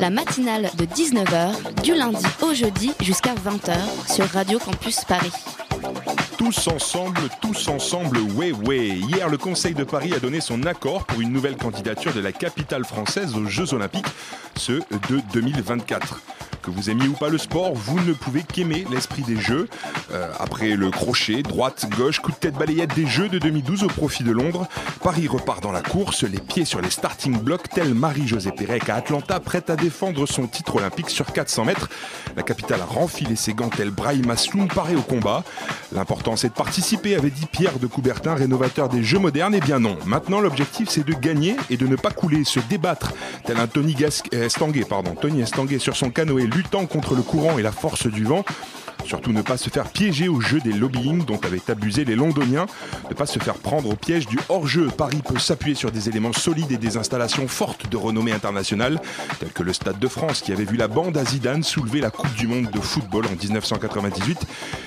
La matinale de 19h, du lundi au jeudi jusqu'à 20h sur Radio Campus Paris. Tous ensemble, tous ensemble, ouais, ouais. Hier, le Conseil de Paris a donné son accord pour une nouvelle candidature de la capitale française aux Jeux Olympiques, ceux de 2024. Vous aimiez ou pas le sport, vous ne pouvez qu'aimer l'esprit des Jeux. Euh, après le crochet, droite, gauche, coup de tête balayette des Jeux de 2012 au profit de Londres, Paris repart dans la course, les pieds sur les starting blocks, tel Marie-Josée Pérec à Atlanta, prête à défendre son titre olympique sur 400 mètres. La capitale a renfilé ses gants tel Brahim Asloum paré au combat. L'important c'est de participer, avait dit Pierre de Coubertin, rénovateur des Jeux modernes. Eh bien non, maintenant l'objectif c'est de gagner et de ne pas couler, se débattre, tel un Tony euh, Estanguet, pardon, Tony Estanguet sur son canoë, luttant contre le courant et la force du vent. Surtout ne pas se faire piéger au jeu des lobbying dont avaient abusé les Londoniens, ne pas se faire prendre au piège du hors-jeu. Paris peut s'appuyer sur des éléments solides et des installations fortes de renommée internationale, tels que le Stade de France qui avait vu la bande à Zidane soulever la Coupe du Monde de football en 1998.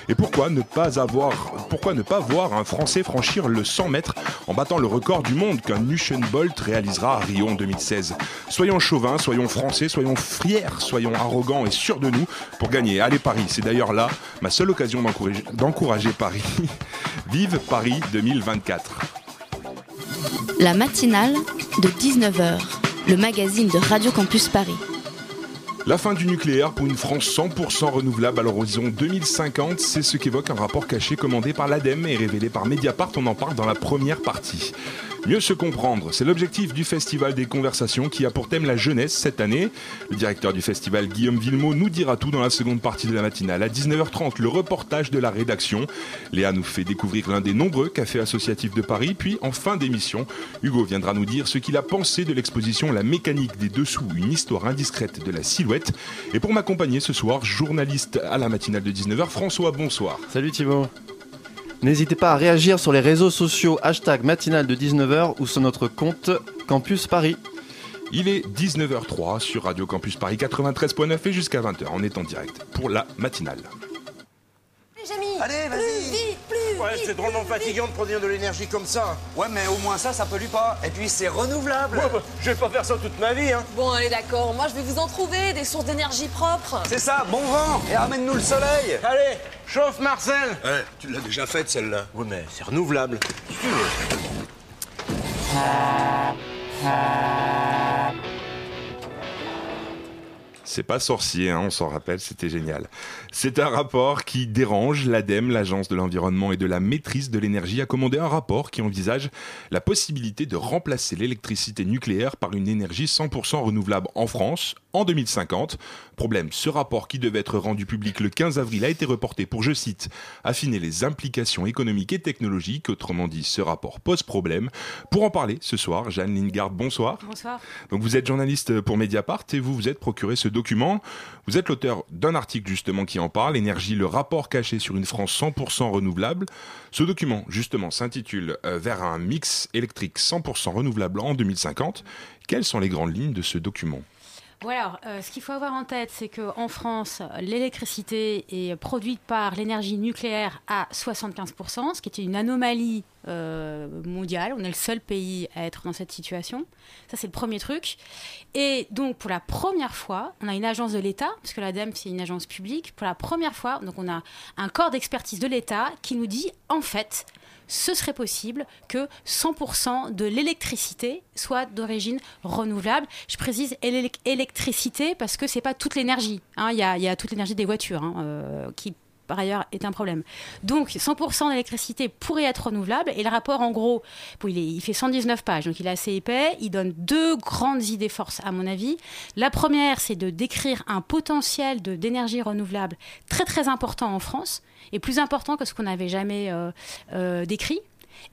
Et pourquoi ne pas voir un Français franchir le 100 mètres en battant le record du monde qu'un Usain réalisera à Rio en 2016 Soyons chauvins, soyons français, soyons fiers, soyons arrogants et sûrs de nous pour gagner. Allez Paris, c'est d'ailleurs là ma seule occasion d'encourager- Paris. Vive Paris 2024. La matinale de 19h, le magazine de Radio Campus Paris. La fin du nucléaire pour une France 100% renouvelable à l'horizon 2050, c'est ce qu'évoque un rapport caché commandé par l'ADEME et révélé par Mediapart. On en parle dans la première partie. Mieux se comprendre, c'est l'objectif du Festival des Conversations qui a pour thème la jeunesse cette année. Le directeur du festival, Guillaume Villemot, nous dira tout dans la seconde partie de la matinale. À 19h30, le reportage de la rédaction. Léa nous fait découvrir l'un des nombreux cafés associatifs de Paris. Puis, en fin d'émission, Hugo viendra nous dire ce qu'il a pensé de l'exposition La mécanique des dessous, une histoire indiscrète de la silhouette. Et pour m'accompagner ce soir, journaliste à la matinale de 19h, François, bonsoir. Salut Thibaut. N'hésitez pas à réagir sur les réseaux sociaux hashtag matinale de 19h ou sur notre compte Campus Paris. Il est 19h03 sur Radio Campus Paris 93.9 et jusqu'à 20h. On est en direct pour la matinale. Allez, vas-y. Ouais, c'est drôlement fatigant de produire de l'énergie comme ça. Ouais, mais au moins ça, ça pollue pas. Et puis c'est renouvelable. Ouais, bah, je vais pas faire ça toute ma vie, hein. Bon, allez, d'accord. Moi, je vais vous en trouver des sources d'énergie propres. C'est ça, bon vent. Et ramène-nous le soleil. Allez, chauffe Marcel. Ouais, tu l'as déjà faite celle-là. Ouais, mais c'est renouvelable. C'est pas sorcier, hein, on s'en rappelle, c'était génial. C'est un rapport qui dérange l'ADEME, l'Agence de l'environnement et de la maîtrise de l'énergie, a commandé un rapport qui envisage la possibilité de remplacer l'électricité nucléaire par une énergie 100% renouvelable en France en 2050. Problème, ce rapport qui devait être rendu public le 15 avril a été reporté pour, je cite, affiner les implications économiques et technologiques. Autrement dit, ce rapport pose problème. Pour en parler ce soir, Jeanne Lingard, bonsoir. Bonsoir. Donc vous êtes journaliste pour Mediapart et vous vous êtes procuré ce document. Vous êtes l'auteur d'un article justement qui en parle, Énergie, le rapport caché sur une France 100% renouvelable. Ce document justement s'intitule euh, Vers un mix électrique 100% renouvelable en 2050. Quelles sont les grandes lignes de ce document? Voilà, euh, ce qu'il faut avoir en tête, c'est qu'en France, l'électricité est produite par l'énergie nucléaire à 75%, ce qui est une anomalie euh, mondiale. On est le seul pays à être dans cette situation. Ça, c'est le premier truc. Et donc, pour la première fois, on a une agence de l'État, parce que l'ADEME, c'est une agence publique. Pour la première fois, donc on a un corps d'expertise de l'État qui nous dit, en fait, ce serait possible que 100% de l'électricité soit d'origine renouvelable. Je précise élec- électricité parce que c'est pas toute l'énergie. hein. Il y a toute l'énergie des voitures hein, euh, qui par ailleurs est un problème. Donc 100% d'électricité pourrait être renouvelable et le rapport en gros, il, fait 119 pages, donc il est assez épais, il donne deux grandes idées forces à mon avis. La première, c'est de décrire un potentiel d'énergie renouvelable très très important en France et plus important que ce qu'on n'avait jamais euh, euh, décrit.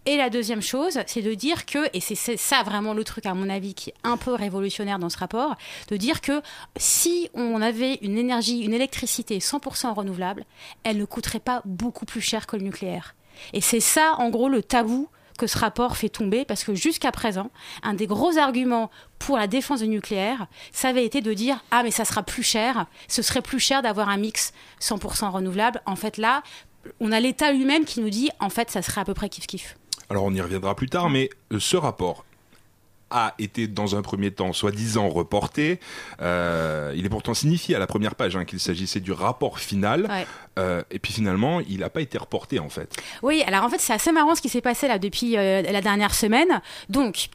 Et la deuxième chose, c'est de dire que, et c'est ça vraiment le truc à mon avis qui est un peu révolutionnaire dans ce rapport, de dire que si on avait une énergie, une électricité 100% renouvelable, elle ne coûterait pas beaucoup plus cher que le nucléaire. Et c'est ça, en gros, le tabou que ce rapport fait tomber, parce que jusqu'à présent, un des gros arguments pour la défense du nucléaire, ça avait été de dire ah mais ça sera plus cher, ce serait plus cher d'avoir un mix 100% renouvelable. En fait là, on a l'État lui-même qui nous dit en fait ça serait à peu près kiff kiff. Alors on y reviendra plus tard, mais euh, ce rapport, a été dans un premier temps soi-disant reporté. Euh, il est pourtant signifié à la première page hein, qu'il s'agissait du rapport final. Euh, et puis finalement, il n'a pas été reporté en fait. Oui, alors en fait, c'est assez marrant ce qui s'est passé là depuis euh, la dernière semaine. Donc,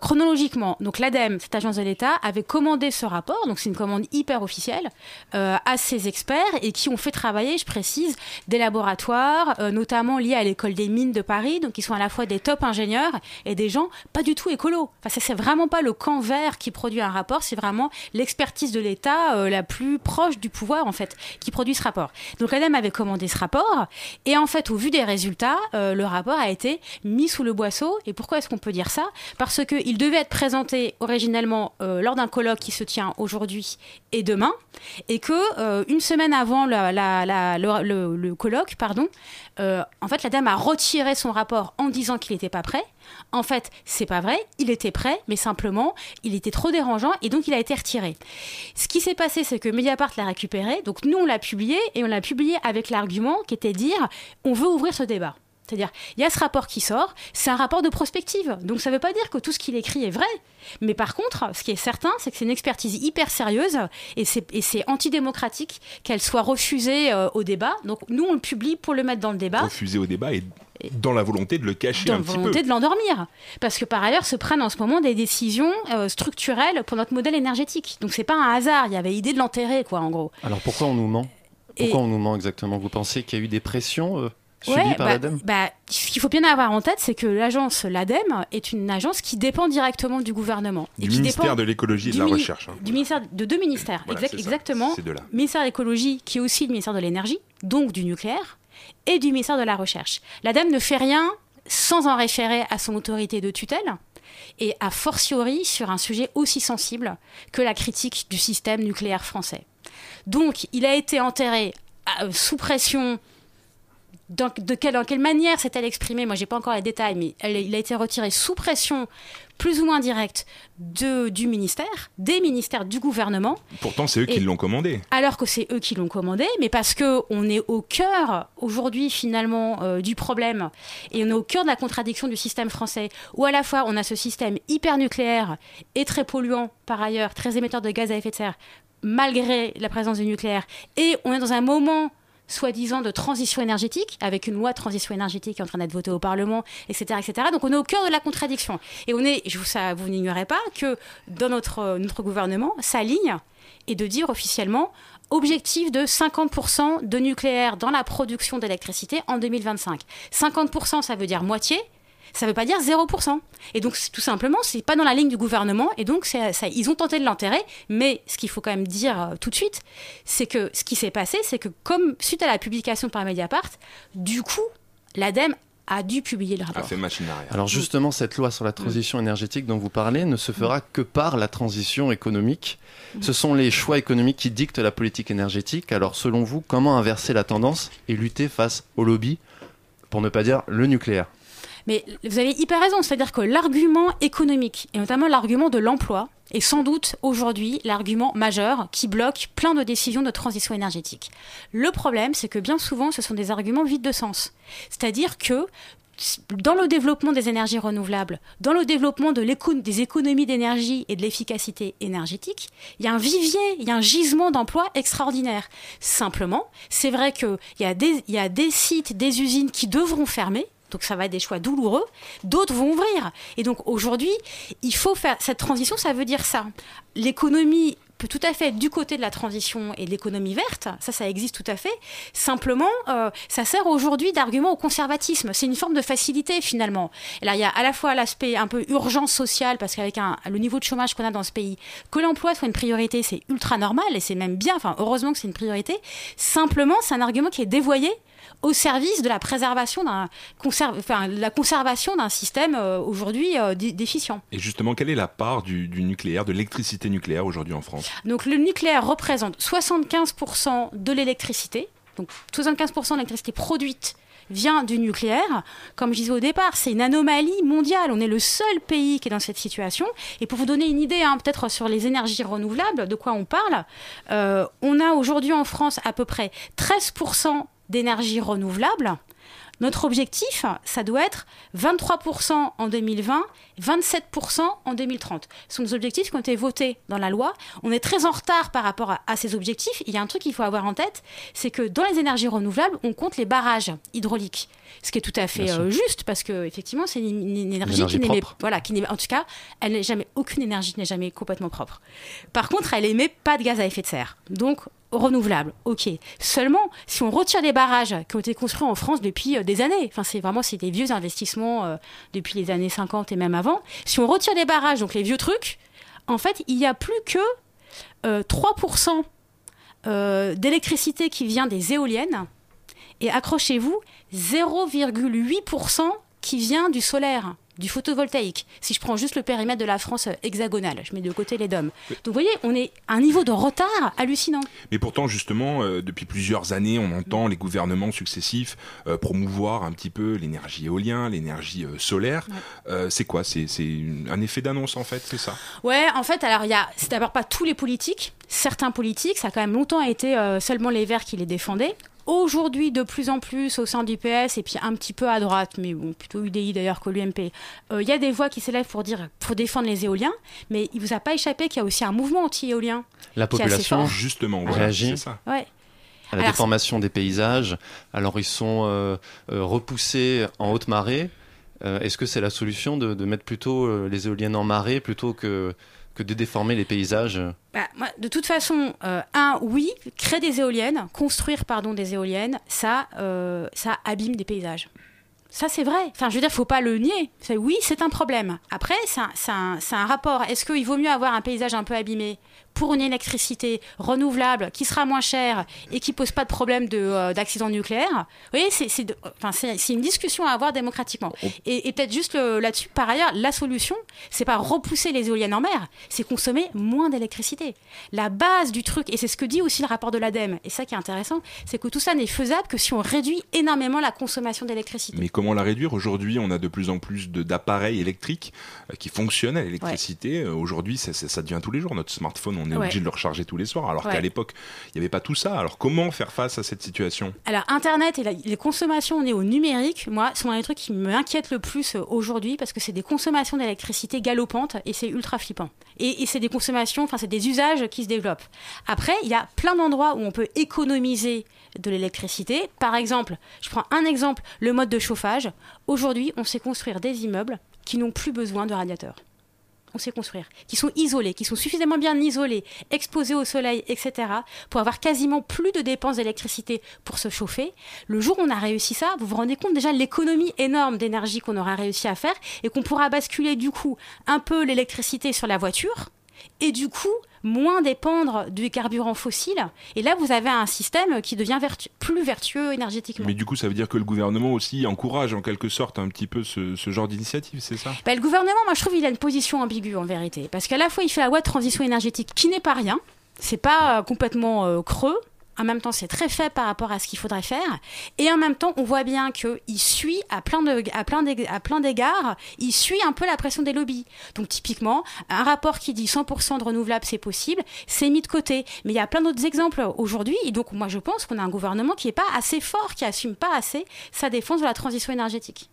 chronologiquement, donc l'ADEME, cette agence de l'État, avait commandé ce rapport, donc c'est une commande hyper officielle, à ses experts et qui ont fait travailler, je précise, des laboratoires, notamment liés à l'école des mines de Paris, donc qui sont à la fois des top ingénieurs et des gens pas du tout écolos. Enfin, c'est vraiment pas le camp vert qui produit un rapport, c'est vraiment l'expertise de l'État euh, la plus proche du pouvoir en fait qui produit ce rapport. Donc l'ADEME avait commandé ce rapport et en fait au vu des résultats, euh, le rapport a été mis sous le boisseau. Et pourquoi est-ce qu'on peut dire ça? Parce qu'il devait être présenté originellement euh, lors d'un colloque qui se tient aujourd'hui et demain, et que une semaine avant le, colloque, pardon, en fait l'ADEME a retiré son rapport en disant qu'il n'était pas prêt. En fait, c'est pas vrai, il était prêt, mais simplement, il était trop dérangeant et donc il a été retiré. Ce qui s'est passé, c'est que Mediapart l'a récupéré, donc nous on l'a publié et on l'a publié avec l'argument qui était dire on veut ouvrir ce débat. C'est-à-dire, il y a ce rapport qui sort, c'est un rapport de prospective. Donc ça ne veut pas dire que tout ce qu'il écrit est vrai. Mais par contre, ce qui est certain, c'est que c'est une expertise hyper sérieuse et c'est antidémocratique qu'elle soit refusée euh, au débat. Donc nous, on le publie pour le mettre dans le débat. Refusée au débat et dans la volonté de le cacher un petit peu. Dans la volonté de l'endormir. Parce que par ailleurs se prennent en ce moment des décisions euh, structurelles pour notre modèle énergétique. Donc c'est pas un hasard, il y avait idée de l'enterrer, quoi, en gros. Alors pourquoi on nous ment? Pourquoi on nous ment exactement? Vous pensez qu'il y a eu des pressions euh, par bah, l'ADEME bah, Ce qu'il faut bien avoir en tête, c'est que l'agence, l'ADEME, est une agence qui dépend directement du gouvernement. Du ministère de l'écologie et de la recherche. Hein. Du ministère, de deux ministères, exactement. Le ministère de l'écologie, qui est aussi le ministère de l'énergie, donc du nucléaire et du ministère de la Recherche. L'ADEME ne fait rien sans en référer à son autorité de tutelle et a fortiori sur un sujet aussi sensible que la critique du système nucléaire français. Donc il a été enterré euh, sous pression dans, de quelle, dans quelle manière s'est-elle exprimée Moi, j'ai pas encore les détails, mais il a été retiré sous pression plus ou moins directe de, du ministère, des ministères du gouvernement. Pourtant, c'est eux qui l'ont commandé. Alors que c'est eux qui l'ont commandé, mais parce que on est au cœur aujourd'hui finalement euh, du problème et on est au cœur de la contradiction du système français, où à la fois on a ce système hyper nucléaire et très polluant par ailleurs, très émetteur de gaz à effet de serre malgré la présence du nucléaire, et on est dans un moment soi-disant de transition énergétique, avec une loi de transition énergétique qui est en train d'être votée au Parlement, etc., etc. Donc on est au cœur de la contradiction. Et on est, je vous, vous n'ignorez pas que dans notre, notre gouvernement, sa ligne est de dire officiellement objectif de 50% de nucléaire dans la production d'électricité en 2025. 50%, ça veut dire moitié, ça ne veut pas dire 0%. Et donc, tout simplement, c'est pas dans la ligne du gouvernement. Et donc, ça, ils ont tenté de l'enterrer. Mais ce qu'il faut quand même dire euh, tout de suite, c'est que ce qui s'est passé, c'est que comme suite à la publication par Mediapart, du coup, l'ADEME a dû publier le rapport. A fait machine arrière. Alors justement, cette loi sur la transition énergétique dont vous parlez ne se fera que par la transition économique. Ce sont les choix économiques qui dictent la politique énergétique. Alors selon vous, comment inverser la tendance et lutter face au lobby, pour ne pas dire le nucléaire? Mais vous avez hyper raison, c'est-à-dire que l'argument économique, et notamment l'argument de l'emploi, est sans doute aujourd'hui l'argument majeur qui bloque plein de décisions de transition énergétique. Le problème, c'est que bien souvent, ce sont des arguments vides de sens. C'est-à-dire que dans le développement des énergies renouvelables, dans le développement de des économies d'énergie et de l'efficacité énergétique, il y a un vivier, il y a un gisement d'emplois extraordinaire. Simplement, c'est vrai qu'il y, y a des sites, des usines qui devront fermer, donc ça va être des choix douloureux. D'autres vont ouvrir. Et donc aujourd'hui, il faut faire cette transition, ça veut dire ça. L'économie peut tout à fait être du côté de la transition et de l'économie verte, ça, ça existe tout à fait. Simplement, euh, ça sert aujourd'hui d'argument au conservatisme. C'est une forme de facilité finalement. Et là, il y a à la fois l'aspect un peu urgence sociale, parce qu'avec le niveau de chômage qu'on a dans ce pays, que l'emploi soit une priorité, c'est ultra normal et c'est même bien. Enfin, heureusement que c'est une priorité. Simplement, c'est un argument qui est dévoyé au service de la préservation d'un enfin, la conservation d'un système euh, aujourd'hui euh, déficient. Et justement, quelle est la part du, du nucléaire, de l'électricité nucléaire aujourd'hui en France? Donc le nucléaire représente 75% de l'électricité. Donc 75% de l'électricité produite vient du nucléaire. Comme je disais au départ, c'est une anomalie mondiale. On est le seul pays qui est dans cette situation. Et pour vous donner une idée, hein, peut-être sur les énergies renouvelables, de quoi on parle, euh, on a aujourd'hui en France à peu près 13% d'énergie renouvelable. Notre objectif, ça doit être 23% en 2020, 27% en 2030. Ce sont des objectifs qui ont été votés dans la loi. On est très en retard par rapport à, ces objectifs. Il y a un truc qu'il faut avoir en tête, c'est que dans les énergies renouvelables, on compte les barrages hydrauliques. Ce qui est tout à fait euh, juste parce que effectivement, c'est une, énergie, qui n'émet voilà, qui en tout cas, elle n'est jamais aucune énergie n'est jamais complètement propre. Par contre, elle émet pas de gaz à effet de serre. Donc renouvelable, ok. Seulement, si on retire les barrages qui ont été construits en France depuis euh, des années, enfin c'est vraiment c'est des vieux investissements euh, depuis les années 50 et même avant, si on retire les barrages, donc les vieux trucs, en fait, il n'y a plus que 3% euh, d'électricité qui vient des éoliennes et accrochez-vous, 0,8% qui vient du solaire du photovoltaïque. Si je prends juste le périmètre de la France hexagonale, je mets de côté les DOM. Donc vous voyez, on est à un niveau de retard hallucinant. Mais pourtant, justement, euh, depuis plusieurs années, on entend les gouvernements successifs euh, promouvoir un petit peu l'énergie éolienne, l'énergie euh, solaire. c'est quoi? C'est un effet d'annonce en fait, c'est ça? Ouais, en fait, alors il y a, c'est d'abord pas tous les politiques. Certains politiques, ça a quand même longtemps été seulement les Verts qui les défendaient aujourd'hui de plus en plus au sein du PS et puis un petit peu à droite, mais bon, plutôt UDI d'ailleurs que l'UMP, euh, il y a des voix qui s'élèvent pour dire pour défendre les éoliens, mais il vous a pas échappé qu'il y a aussi un mouvement anti-éolien. La population justement réagit. Ça. Ouais. À la déformation des paysages. Alors ils sont euh, euh, repoussés en haute marée. Est-ce que c'est la solution de, de, mettre plutôt les éoliennes en marée plutôt que que de déformer les paysages bah, De toute façon, euh, un, oui, créer des éoliennes, construire pardon, des éoliennes, ça, euh, ça abîme des paysages. Ça, c'est vrai. Enfin, je veux dire, faut pas le nier. Oui, c'est un problème. Après, c'est un, un, rapport. Est-ce qu'il vaut mieux avoir un paysage un peu abîmé? Pour une électricité renouvelable qui sera moins chère et qui pose pas de problème euh, d'accident nucléaire. Vous voyez, c'est enfin, une discussion à avoir démocratiquement. Oh. Et, et peut-être juste là-dessus, par ailleurs, la solution, c'est pas repousser les éoliennes en mer, c'est consommer moins d'électricité. La base du truc, et c'est ce que dit aussi le rapport de l'ADEME, et ça qui est intéressant, c'est que tout ça n'est faisable que si on réduit énormément la consommation d'électricité. Mais comment la réduire? Aujourd'hui, on a de plus en plus d'appareils électriques euh, qui fonctionnent à l'électricité. Euh, aujourd'hui, ça, ça devient tous les jours. Notre smartphone, on est obligé de le recharger tous les soirs, alors qu'à l'époque, il n'y avait pas tout ça. Alors comment faire face à cette situation? Alors Internet et les consommations au numérique, moi, sont les trucs qui m'inquiètent le plus euh, aujourd'hui parce que c'est des consommations d'électricité galopantes et c'est ultra flippant. Et, c'est des consommations, enfin c'est des usages qui se développent. Après, il y a plein d'endroits où on peut économiser de l'électricité. Par exemple, je prends un exemple, le mode de chauffage. Aujourd'hui, on sait construire des immeubles qui n'ont plus besoin de radiateurs on sait construire, qui sont isolés, qui sont suffisamment bien isolés, exposés au soleil, etc., pour avoir quasiment plus de dépenses d'électricité pour se chauffer. Le jour où on a réussi ça, vous vous rendez compte déjà de l'économie énorme d'énergie qu'on aura réussi à faire et qu'on pourra basculer du coup un peu l'électricité sur la voiture et du coup moins dépendre du carburant fossile. Et là, vous avez un système qui devient plus vertueux énergétiquement. Mais du coup, ça veut dire que le gouvernement aussi encourage en quelque sorte un petit peu ce, genre d'initiative, c'est ça? Bah, Le gouvernement, moi je trouve qu'il a une position ambiguë en vérité. Parce qu'à la fois, il fait la loi de transition énergétique qui n'est pas rien. C'est pas euh, complètement euh, creux en même temps, c'est très faible par rapport à ce qu'il faudrait faire. Et en même temps, on voit bien qu'il suit à plein, de, à, plein à plein d'égards, il suit un peu la pression des lobbies. Donc, typiquement, un rapport qui dit 100% de renouvelables, c'est possible, c'est mis de côté. Mais il y a plein d'autres exemples aujourd'hui. Et donc, moi, je pense qu'on a un gouvernement qui n'est pas assez fort, qui assume pas assez sa défense de la transition énergétique.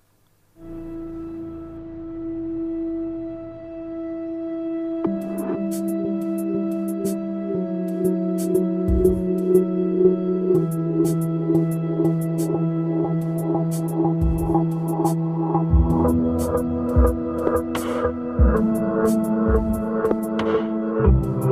Thank you.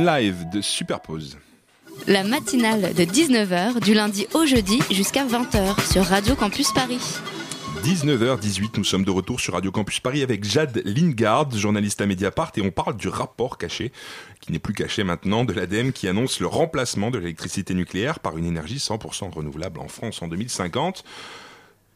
Unlive de Superpose. La matinale de 19h du lundi au jeudi jusqu'à 20h sur Radio Campus Paris. 19h18, nous sommes de retour sur Radio Campus Paris avec Jade Lingard, journaliste à Mediapart, et on parle du rapport caché, qui n'est plus caché maintenant, de l'ADEME qui annonce le remplacement de l'électricité nucléaire par une énergie 100% renouvelable en France en 2050.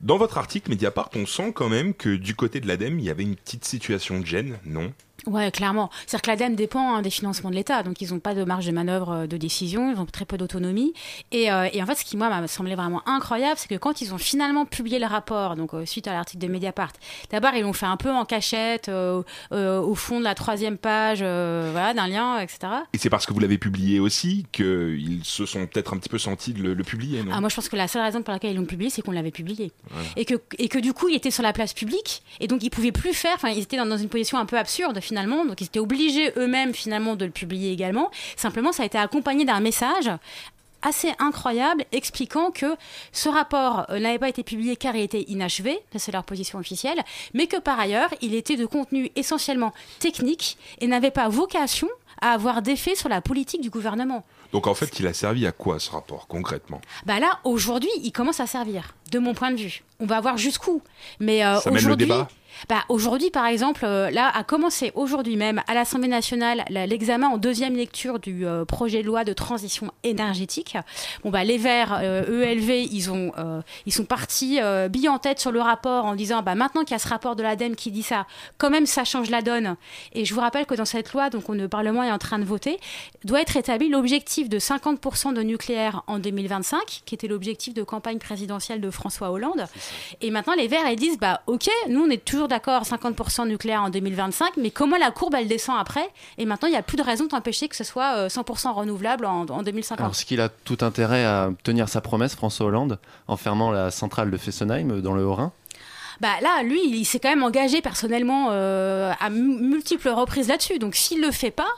Dans votre article Mediapart, on sent quand même que du côté de l'ADEME, il y avait une petite situation de gêne, non? Ouais, clairement. C'est-à-dire que l'ADEME dépend hein, des financements de l'État, donc ils n'ont pas de marge de manœuvre euh, de décision, ils ont très peu d'autonomie. Et, euh, et, en fait, ce qui moi m'a semblé vraiment incroyable, c'est que quand ils ont finalement publié le rapport, donc euh, suite à l'article de Mediapart, d'abord ils l'ont fait un peu en cachette, euh, au fond de la troisième page, voilà, d'un lien, etc. Et c'est parce que vous l'avez publié aussi qu'ils se sont peut-être un petit peu sentis de le, le publier, non? Ah, Moi, je pense que la seule raison pour laquelle ils l'ont publié, c'est qu'on l'avait publié, voilà. et que et que du coup, il était sur la place publique, et donc ils pouvaient plus faire. Enfin, ils étaient dans, dans une position un peu absurde finalement, donc ils étaient obligés eux-mêmes finalement de le publier également. Simplement, ça a été accompagné d'un message assez incroyable expliquant que ce rapport euh, n'avait pas été publié car il était inachevé, c'est leur position officielle, mais que par ailleurs, il était de contenu essentiellement technique et n'avait pas vocation à avoir d'effet sur la politique du gouvernement. Donc en fait, il a servi à quoi ce rapport concrètement? Bah là, aujourd'hui, il commence à servir, de mon point de vue. On va voir jusqu'où. Mais euh, débat? Bah, aujourd'hui, par exemple, euh, là a commencé aujourd'hui même à l'Assemblée nationale l'examen en deuxième lecture du euh, projet de loi de transition énergétique. Bon bah les Verts, euh, ELV, ils ont, euh, ils sont partis euh, bille en tête sur le rapport en disant bah maintenant qu'il y a ce rapport de l'ADEME qui dit ça, quand même ça change la donne. Et je vous rappelle que dans cette loi, donc on, le Parlement est en train de voter, doit être établi l'objectif de 50% de nucléaire en 2025, qui était l'objectif de campagne présidentielle de François Hollande. Et maintenant les Verts ils disent bah ok, nous on est toujours d'accord 50% nucléaire en 2025, mais comment la courbe elle descend après? Et maintenant, il n'y a plus de raison d'empêcher que ce soit 100% renouvelable en, en 2050. Alors, ce qu'il a tout intérêt à tenir sa promesse, François Hollande, en fermant la centrale de Fessenheim dans le Haut-Rhin? Bah là, lui, il s'est quand même engagé personnellement euh, à multiples reprises là-dessus. Donc, s'il le fait pas,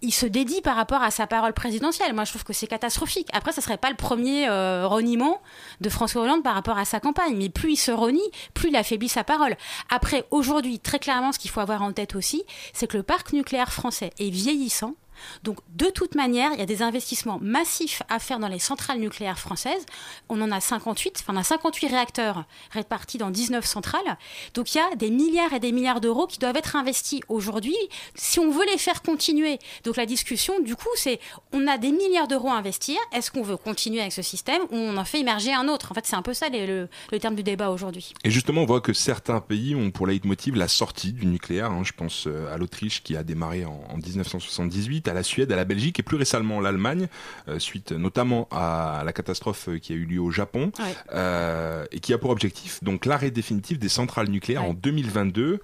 il se dédie par rapport à sa parole présidentielle. Moi, je trouve que c'est catastrophique. Après, ça serait pas le premier euh, reniement de François Hollande par rapport à sa campagne. Mais plus il se renie, plus il affaiblit sa parole. Après, aujourd'hui, très clairement, ce qu'il faut avoir en tête aussi, c'est que le parc nucléaire français est vieillissant. Donc, de toute manière, il y a des investissements massifs à faire dans les centrales nucléaires françaises. On en a 58, enfin, on a 58 réacteurs répartis dans 19 centrales. Donc, il y a des milliards et des milliards d'euros qui doivent être investis aujourd'hui si on veut les faire continuer. Donc, la discussion, du coup, c'est on a des milliards d'euros à investir. Est-ce qu'on veut continuer avec ce système ou on en fait émerger un autre? En fait, c'est un peu ça le, terme du débat aujourd'hui. Et justement, on voit que certains pays ont pour leitmotiv la sortie du nucléaire. Hein. Je pense à l'Autriche qui a démarré en 1978 à la Suède, à la Belgique et plus récemment l'Allemagne, euh, suite notamment à la catastrophe qui a eu lieu au Japon, ouais. euh, et qui a pour objectif donc l'arrêt définitif des centrales nucléaires Ouais. en 2022.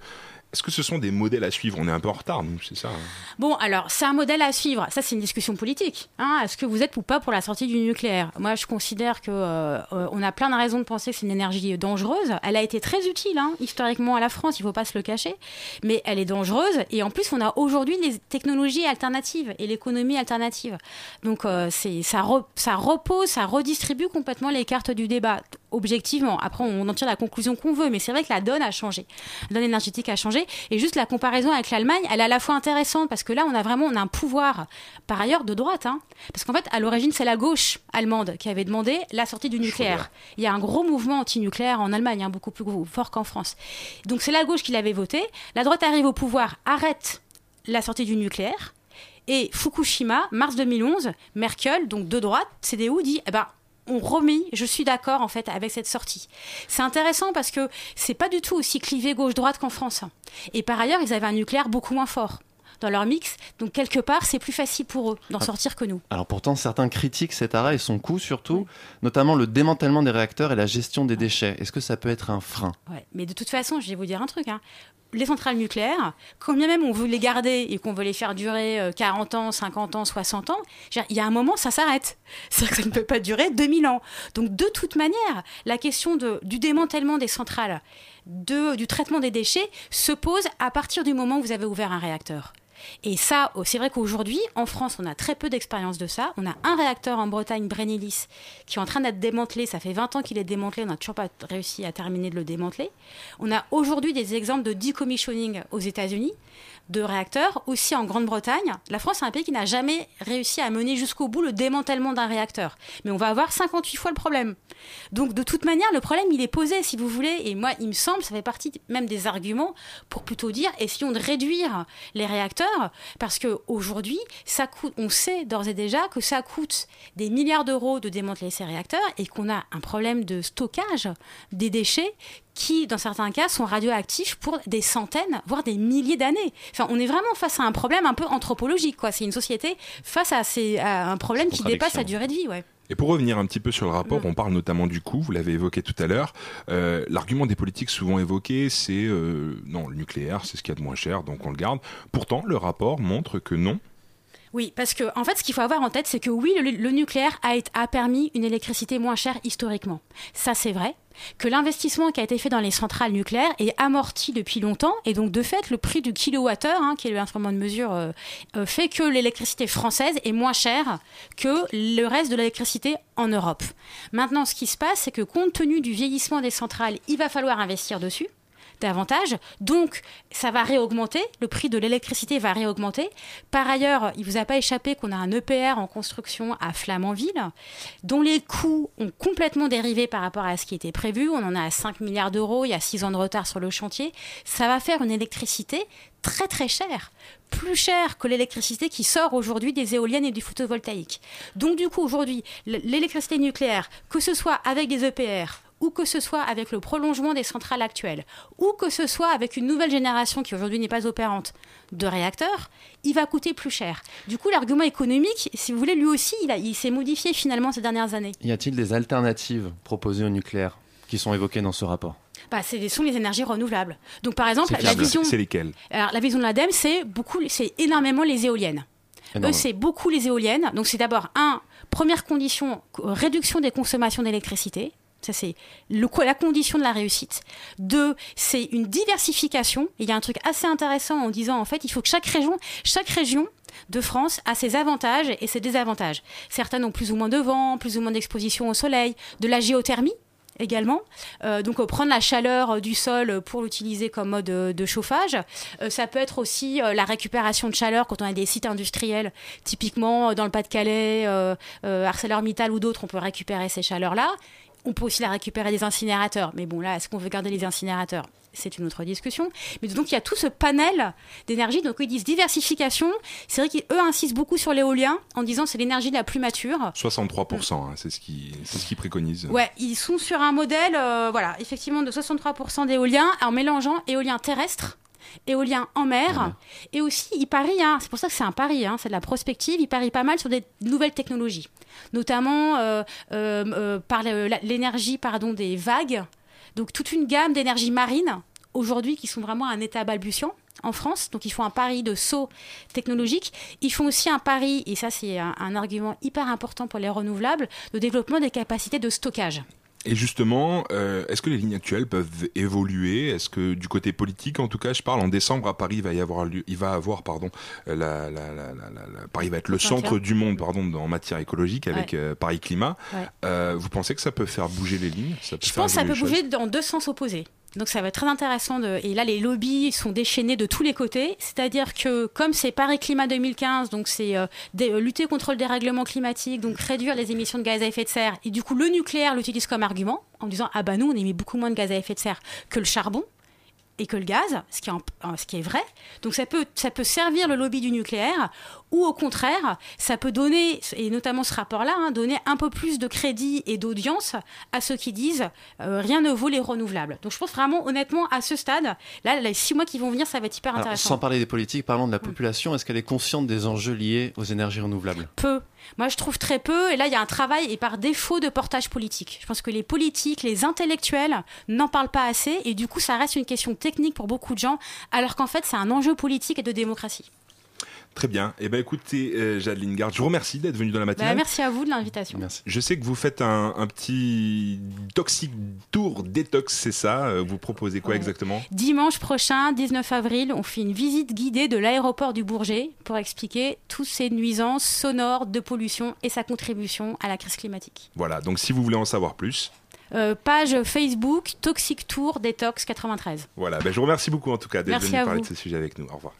Est-ce que ce sont des modèles à suivre? On est un peu en retard, nous, c'est ça hein Bon, alors, c'est un modèle à suivre. Ça, c'est une discussion politique. Hein Est-ce que vous êtes ou pas pour la sortie du nucléaire? Moi, je considère que euh, on a plein de raisons de penser que c'est une énergie dangereuse. Elle a été très utile, hein, historiquement, à la France, il ne faut pas se le cacher. Mais elle est dangereuse. Et en plus, on a aujourd'hui des technologies alternatives et l'économie alternative. Donc, euh, ça repose, ça redistribue complètement les cartes du débat objectivement. Après, on en tire la conclusion qu'on veut, mais c'est vrai que la donne a changé. La donne énergétique a changé. Et juste la comparaison avec l'Allemagne, elle est à la fois intéressante parce que là, on a vraiment on a un pouvoir, par ailleurs, de droite. Hein, parce qu'en fait, à l'origine, c'est la gauche allemande qui avait demandé la sortie du nucléaire. Il y a un gros mouvement anti-nucléaire en Allemagne, hein, beaucoup plus gros, fort qu'en France. Donc c'est la gauche qui l'avait voté. La droite arrive au pouvoir, arrête la sortie du nucléaire. Et Fukushima, mars 2011, Merkel, donc de droite, CDU, dit eh ben, on remis, je suis d'accord en fait avec cette sortie. C'est intéressant parce que c'est pas du tout aussi clivé gauche-droite qu'en France. Et par ailleurs, ils avaient un nucléaire beaucoup moins fort dans leur mix, donc quelque part c'est plus facile pour eux d'en sortir que nous. Alors pourtant certains critiquent cet arrêt et son coût surtout, oui. notamment le démantèlement des réacteurs et la gestion des déchets. Est-ce que ça peut être un frein? Ouais. Mais de toute façon, je vais vous dire un truc. Hein. Les centrales nucléaires, quand bien même on veut les garder et qu'on veut les faire durer 40 ans, 50 ans, 60 ans, il y a un moment, ça s'arrête. C'est-à-dire que ça ne peut pas durer 2000 ans. Donc de toute manière, la question de, du démantèlement des centrales, de, du traitement des déchets, se pose à partir du moment où vous avez ouvert un réacteur. Et ça, c'est vrai qu'aujourd'hui, en France, on a très peu d'expérience de ça. On a un réacteur en Bretagne, Brennilis, qui est en train d'être démantelé. Ça fait 20 ans qu'il est démantelé. On n'a toujours pas réussi à terminer de le démanteler. On a aujourd'hui des exemples de decommissioning aux États-Unis. De réacteurs, aussi en Grande-Bretagne. La France est un pays qui n'a jamais réussi à mener jusqu'au bout le démantèlement d'un réacteur. Mais on va avoir 58 fois le problème. Donc de toute manière, le problème, il est posé, si vous voulez. Et moi, il me semble, ça fait partie même des arguments pour plutôt dire, essayons de réduire les réacteurs, parce qu'aujourd'hui, ça coûte, on sait d'ores et déjà que ça coûte des milliards d'euros de démanteler ces réacteurs et qu'on a un problème de stockage des déchets qui, dans certains cas, sont radioactifs pour des centaines, voire des milliers d'années. Enfin, on est vraiment face à un problème un peu anthropologique, quoi. C'est une société face à, ces, à un problème qui dépasse la durée de vie, ouais. Et pour revenir un petit peu sur le rapport, on parle notamment du coût, vous l'avez évoqué tout à l'heure. Euh, L'argument des politiques souvent évoqué, c'est euh, non, le nucléaire, c'est ce qu'il y a de moins cher, donc on le garde. Pourtant, le rapport montre que non, oui, parce que en fait, ce qu'il faut avoir en tête, c'est que oui, le, nucléaire a, a, permis une électricité moins chère historiquement. Ça, c'est vrai. Que l'investissement qui a été fait dans les centrales nucléaires est amorti depuis longtemps, et donc de fait, le prix du kilowattheure, hein, qui est l'instrument de mesure, euh, euh, fait que l'électricité française est moins chère que le reste de l'électricité en Europe. Maintenant, ce qui se passe, c'est que compte tenu du vieillissement des centrales, il va falloir investir dessus davantage. Donc, ça va réaugmenter. Le prix de l'électricité va réaugmenter. Par ailleurs, il ne vous a pas échappé qu'on a un EPR en construction à Flamanville, dont les coûts ont complètement dérivé par rapport à ce qui était prévu. On en a à 5 milliards d'euros. Il y a 6 ans de retard sur le chantier. Ça va faire une électricité très très chère plus chère que l'électricité qui sort aujourd'hui des éoliennes et du photovoltaïque. Donc du coup aujourd'hui, l'électricité nucléaire, que ce soit avec des EPR ou que ce soit avec le prolongement des centrales actuelles, ou que ce soit avec une nouvelle génération qui aujourd'hui n'est pas opérante de réacteurs, il va coûter plus cher. Du coup, l'argument économique, si vous voulez, lui aussi, il, il s'est modifié finalement ces dernières années. Y a-t-il des alternatives proposées au nucléaire qui sont évoquées dans ce rapport? Bah, ce sont les énergies renouvelables. Donc, par exemple, la vision. C'est lesquelles? Alors, la vision de l'ADEME, c'est beaucoup, c'est énormément les éoliennes. Eux, c'est beaucoup les éoliennes. Donc, c'est d'abord un première condition, réduction des consommations d'électricité. Ça, c'est la condition de la réussite. Deux, c'est une diversification. il y a un truc assez intéressant en disant, en fait, il faut que chaque région, chaque région de France a ses avantages et ses désavantages. Certaines ont plus ou moins de vent, plus ou moins d'exposition au soleil, de la géothermie également. Euh, donc euh, prendre la chaleur euh, du sol pour l'utiliser comme mode de, chauffage. ça peut être aussi la récupération de chaleur quand on a des sites industriels, typiquement dans le Pas-de-Calais, ArcelorMittal ou d'autres, on peut récupérer ces chaleurs-là. On peut aussi la récupérer des incinérateurs. Mais bon, là, est-ce qu'on veut garder les incinérateurs? C'est une autre discussion. Mais donc il y a tout ce panel d'énergie. Donc ils disent diversification. C'est vrai qu'eux insistent beaucoup sur l'éolien en disant c'est l'énergie la plus mature. 63%, hein, c'est ce qu'ils ce préconisent. Ouais, ils sont sur un modèle, euh, voilà, effectivement de 63% d'éolien en mélangeant éolien terrestre éolien en mer. Et aussi, il parie, hein, c'est pour ça que c'est un pari, hein, c'est de la prospective, il parie pas mal sur des nouvelles technologies, notamment euh, euh, euh, par l'énergie pardon, des vagues. Donc toute une gamme d'énergies marines, aujourd'hui, qui sont vraiment à un état balbutiant en France. Donc ils font un pari de saut technologique. Ils font aussi un pari, et ça c'est un argument hyper important pour les renouvelables, de développement des capacités de stockage. Et justement, euh, est-ce que les lignes actuelles peuvent évoluer? Est-ce que du côté politique, en tout cas, je parle en décembre à Paris, il va y avoir lieu, il va avoir pardon, la, la, la, Paris va être le centre du monde pardon en matière écologique avec euh, Paris Climat. Euh, vous pensez que ça peut faire bouger les lignes? Je pense que ça peut bouger dans deux sens opposés. Donc ça va être très intéressant. Et là, les lobbies sont déchaînés de tous les côtés. C'est-à-dire que comme c'est Paris Climat 2015, donc c'est euh, euh, lutter contre le dérèglement climatique, donc réduire les émissions de gaz à effet de serre, et du coup le nucléaire l'utilise comme argument en disant ah bah nous on émet beaucoup moins de gaz à effet de serre que le charbon et que le gaz, ce qui, est ce qui est vrai. Donc ça peut, ça peut servir le lobby du nucléaire, ou au contraire, ça peut donner, et notamment ce rapport-là, hein, donner un peu plus de crédit et d'audience à ceux qui disent euh, rien ne vaut les renouvelables. Donc je pense vraiment, honnêtement, à ce stade, là, les six mois qui vont venir, ça va être hyper intéressant. sans parler des politiques, parlons de la population, est-ce qu'elle est consciente des enjeux liés aux énergies renouvelables? Peu. Moi, je trouve très peu. Et là, il y a un travail, et par défaut, de portage politique. Je pense que les politiques, les intellectuels n'en parlent pas assez. Et du coup, ça reste une question technique pour beaucoup de gens, alors qu'en fait, c'est un enjeu politique et de démocratie. Très bien. Eh ben écoutez, euh, Jade Lingard, je vous remercie d'être venu dans la matinée. Bah, merci à vous de l'invitation. Merci. Je sais que vous faites un, petit toxic tour détox, c'est ça? Euh, Vous proposez quoi exactement? Dimanche prochain, 19 avril, on fait une visite guidée de l'aéroport du Bourget pour expliquer toutes ces nuisances sonores de pollution et sa contribution à la crise climatique. Voilà, donc si vous voulez en savoir plus, euh, page Facebook Toxic Tour Détox 93. Voilà, ben je vous remercie beaucoup en tout cas d'être venu parler de ce sujet avec nous. Au revoir.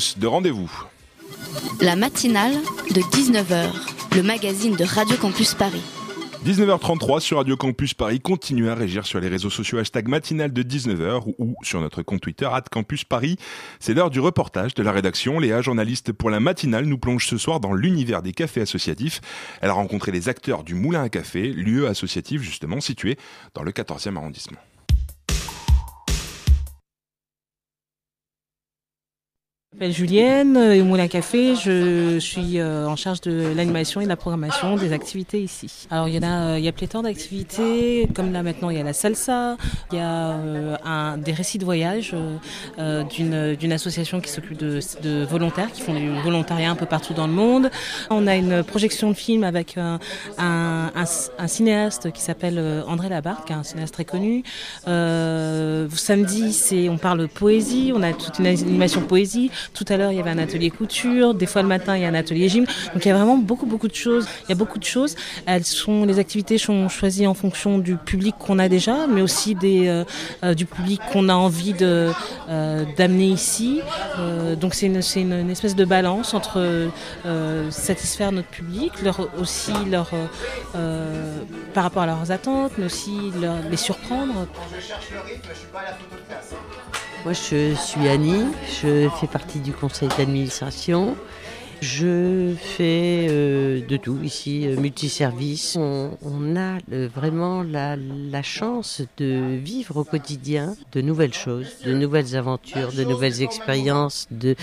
De Rendez-vous. La matinale de 19h, le magazine de Radio Campus Paris. 19h33 sur Radio Campus Paris. Continuez à régir sur les réseaux sociaux hashtag matinale de 19h ou sur notre compte Twitter at Campus Paris. C'est l'heure du reportage de la rédaction. Léa, journaliste pour la matinale, nous plonge ce soir dans l'univers des cafés associatifs. Elle a rencontré les acteurs du Moulin à Café, lieu associatif justement situé dans le 14e arrondissement. Je m'appelle Julienne, euh, au Moulin Café, je suis euh, en charge de l'animation et de la programmation des activités ici. Alors il y en a, euh, il y a pléthore d'activités, comme là maintenant il y a la salsa, il y a un, des récits de voyage d'une, d'une association qui s'occupe de, de, volontaires, qui font du volontariat un peu partout dans le monde. On a une projection de film avec un, un, un cinéaste qui s'appelle André Labarque, un cinéaste très connu. samedi, c'est, on parle poésie, on a toute une animation poésie. Tout à l'heure, il y avait un atelier couture. Des fois, le matin, il y a un atelier gym. Donc, il y a vraiment beaucoup, beaucoup de choses. Il y a beaucoup de choses. Elles sont, les activités sont choisies en fonction du public qu'on a déjà, mais aussi des, euh, euh, du public qu'on a envie de, euh, d'amener ici. donc, c'est une, c'est une, espèce de balance entre satisfaire notre public, leur, aussi leur, par rapport à leurs attentes, mais aussi leur, les surprendre. je cherche le rythme, je suis pas à la photo de classe. Moi, je suis Annie, je fais partie du conseil d'administration. Je fais euh, de tout ici, euh, multiservice. On, on a vraiment la, la, chance de vivre au quotidien de nouvelles choses, de nouvelles aventures, de nouvelles expériences, de,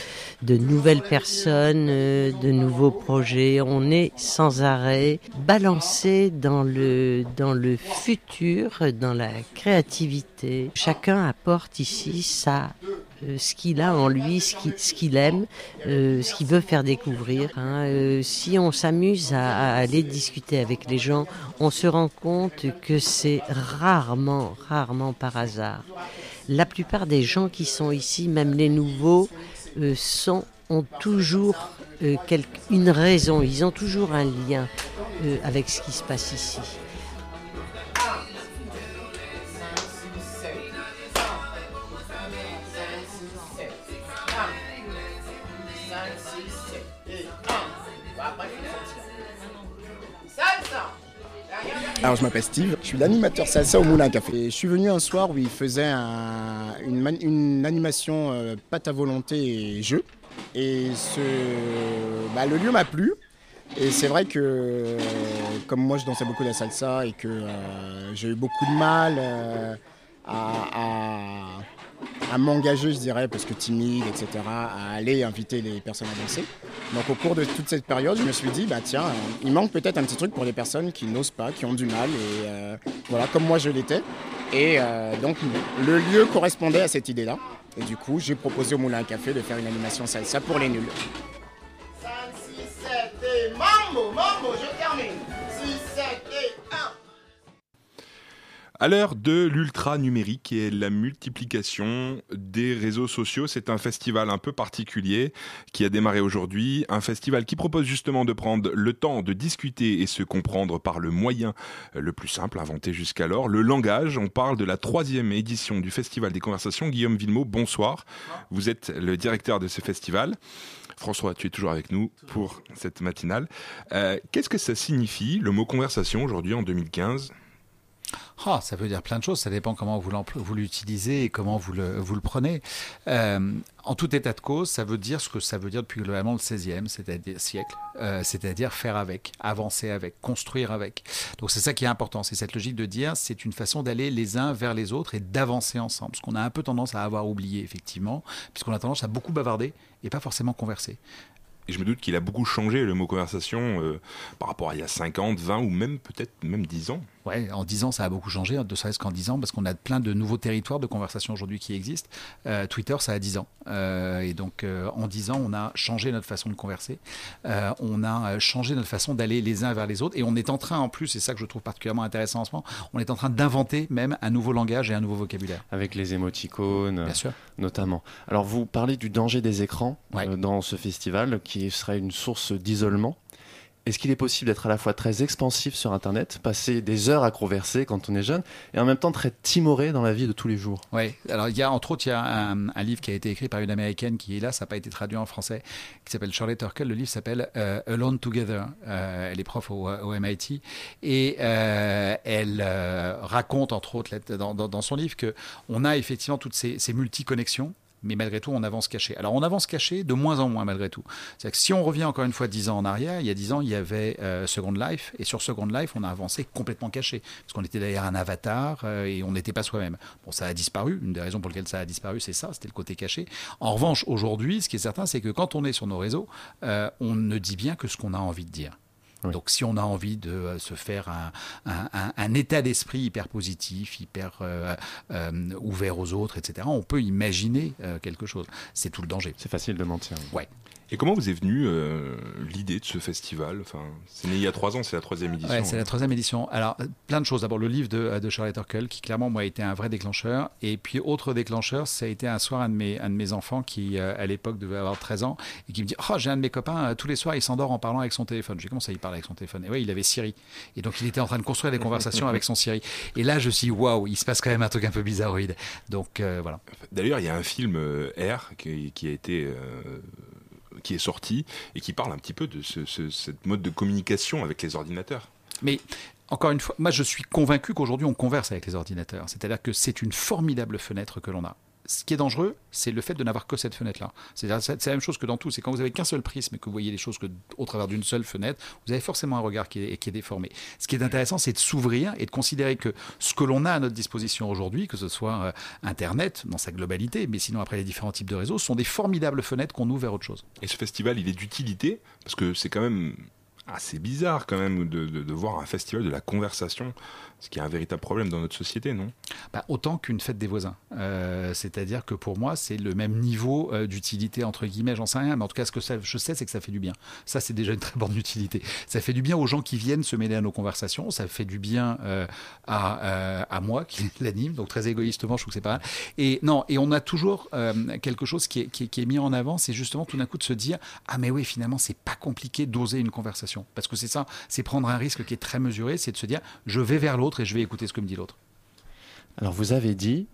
de nouvelles personnes, euh, de nouveaux projets. On est sans arrêt balancé dans le, dans le futur, dans la créativité. Chacun apporte ici sa euh, ce qu'il a en lui, ce qu'il aime, euh, ce qu'il veut faire découvrir. Hein. Euh, si on s'amuse à, aller discuter avec les gens, on se rend compte que c'est rarement, rarement par hasard. La plupart des gens qui sont ici, même les nouveaux, ont toujours une raison, ils ont toujours un lien avec ce qui se passe ici. Alors je m'appelle Steve, je suis l'animateur salsa au Moulin Café. je suis venu un soir où il faisait une, animation euh, pâte à volonté et jeu. Et ce, bah, le lieu m'a plu. Et c'est vrai que comme moi je dansais beaucoup la salsa et que euh, j'ai eu beaucoup de mal euh, à à m'engager, je dirais, parce que timide, etc., à aller inviter les personnes à danser. Donc au cours de toute cette période, je me suis dit, bah tiens, il manque peut-être un petit truc pour les personnes qui n'osent pas, qui ont du mal, et euh, voilà, comme moi je l'étais. Et euh, donc le lieu correspondait à cette idée-là. Et du coup, j'ai proposé au Moulin Café de faire une animation salsa pour les nuls. 5, 6, 7 et mambo, mambo, je termine. À l'heure de l'ultra numérique et la multiplication des réseaux sociaux, c'est un festival un peu particulier qui a démarré aujourd'hui, un festival qui propose justement de prendre le temps de discuter et se comprendre par le moyen le plus simple inventé jusqu'alors, le langage. On parle de la troisième édition du Festival des conversations. Guillaume Villemot, bonsoir. Vous êtes le directeur de ce festival. François, tu es toujours avec nous pour cette matinale. Euh, qu'est-ce que ça signifie, le mot conversation aujourd'hui en 2015 ah, ça veut dire plein de choses, ça dépend comment vous l'utilisez et comment vous le, prenez. Euh, en tout état de cause, ça veut dire ce que ça veut dire depuis globalement le 16e c'est-à-dire siècle, euh, c'est-à-dire faire avec, avancer avec, construire avec. Donc c'est ça qui est important, c'est cette logique de dire c'est une façon d'aller les uns vers les autres et d'avancer ensemble, ce qu'on a un peu tendance à avoir oublié effectivement, puisqu'on a tendance à beaucoup bavarder et pas forcément converser. Et je me doute qu'il a beaucoup changé le mot conversation euh, par rapport à il y a 50, 20 ou même peut-être même 10 ans. Ouais, en 10 ans, ça a beaucoup changé, de serait-ce qu'en 10 ans, parce qu'on a plein de nouveaux territoires de conversation aujourd'hui qui existent. Euh, Twitter, ça a 10 ans. Euh, et donc, en 10 ans, on a changé notre façon de converser. on a changé notre façon d'aller les uns vers les autres. Et on est en train, en plus, c'est ça que je trouve particulièrement intéressant en ce moment, on est en train d'inventer même un nouveau langage et un nouveau vocabulaire. Avec les émoticônes, Bien sûr. notamment. Alors, vous parlez du danger des écrans dans ce festival qui serait une source d'isolement. Est-ce qu'il est possible d'être à la fois très expansif sur Internet, passer des heures à converser quand on est jeune, et en même temps très timoré dans la vie de tous les jours? Oui, alors il y a entre autres il y a un, livre qui a été écrit par une américaine qui est là, ça n'a pas été traduit en français, qui s'appelle Charlotte Turkle. Le livre s'appelle euh, Alone Together. Euh, elle est prof au, MIT et euh, elle raconte entre autres dans, son livre que on a effectivement toutes ces, ces multi-connexions mais malgré tout, on avance caché. Alors, on avance caché de moins en moins, malgré tout. C'est que si on revient encore une fois 10 ans en arrière, il y a 10 ans, il y avait euh, Second Life, et sur Second Life, on a avancé complètement caché, parce qu'on était derrière un avatar euh, et on n'était pas soi-même. Bon, ça a disparu. Une des raisons pour lesquelles ça a disparu, c'est ça, c'était le côté caché. En revanche, aujourd'hui, ce qui est certain, c'est que quand on est sur nos réseaux, euh, on ne dit bien que ce qu'on a envie de dire. Oui. Donc si on a envie de euh, se faire un, un, un, un état d'esprit hyper positif, hyper euh, euh, ouvert aux autres, etc., on peut imaginer quelque chose. C'est tout le danger. C'est facile de mentir. Ouais. Et comment vous est venue euh, l'idée de ce festival? Enfin, C'est né il y a trois ans, c'est la troisième édition. Ouais, c'est la troisième édition. Alors, plein de choses. D'abord, le livre de, de Charlotte Urkel, qui clairement, moi, a été un vrai déclencheur. Et puis, autre déclencheur, ça a été un soir, un de mes, un de mes enfants qui, euh, à l'époque, devait avoir 13 ans, et qui me dit Oh, j'ai un de mes copains, euh, tous les soirs, il s'endort en parlant avec son téléphone. J'ai commencé à y parler avec son téléphone. Et ouais, il avait Siri. Et donc, il était en train de construire des conversations avec son Siri. Et là, je me suis dit Waouh, il se passe quand même un truc un peu bizarroïde. Donc, euh, voilà. D'ailleurs, il y a un film R qui, qui a été qui est sorti et qui parle un petit peu de ce, mode de communication avec les ordinateurs. Mais encore une fois, moi je suis convaincu qu'aujourd'hui on converse avec les ordinateurs. C'est-à-dire que c'est une formidable fenêtre que l'on a. Ce qui est dangereux, c'est le fait de n'avoir que cette fenêtre-là. C'est la même chose que dans tout. C'est quand vous avez qu'un seul prisme et que vous voyez les choses que au travers d'une seule fenêtre, vous avez forcément un regard qui est, déformé. Ce qui est intéressant, c'est de s'ouvrir et de considérer que ce que l'on a à notre disposition aujourd'hui, que ce soit euh, Internet dans sa globalité, mais sinon après les différents types de réseaux, sont des formidables fenêtres qu'on ouvre vers autre chose. Et ce festival, il est d'utilité? Parce que c'est quand même assez bizarre quand même de, voir un festival de la conversation, ce qui est un véritable problème dans notre société, non? Bah, Autant qu'une fête des voisins. Euh, C'est-à-dire que pour moi, c'est le même niveau euh, d'utilité, entre guillemets, j'en sais rien, mais en tout cas, ce que je sais, c'est que ça fait du bien. Ça, c'est déjà une très bonne utilité. Ça fait du bien aux gens qui viennent se mêler à nos conversations, ça fait du bien euh, à, à, moi qui l'anime, donc très égoïstement, je trouve que c'est pas mal. Et non, et on a toujours quelque chose qui est, qui est, qui est mis en avant, c'est justement tout d'un coup de se dire, ah mais oui, finalement, c'est pas compliqué d'oser une conversation. Parce que c'est ça, c'est prendre un risque qui est très mesuré, c'est de se dire je vais vers l'autre et je vais écouter ce que me dit l'autre. Alors vous avez dit,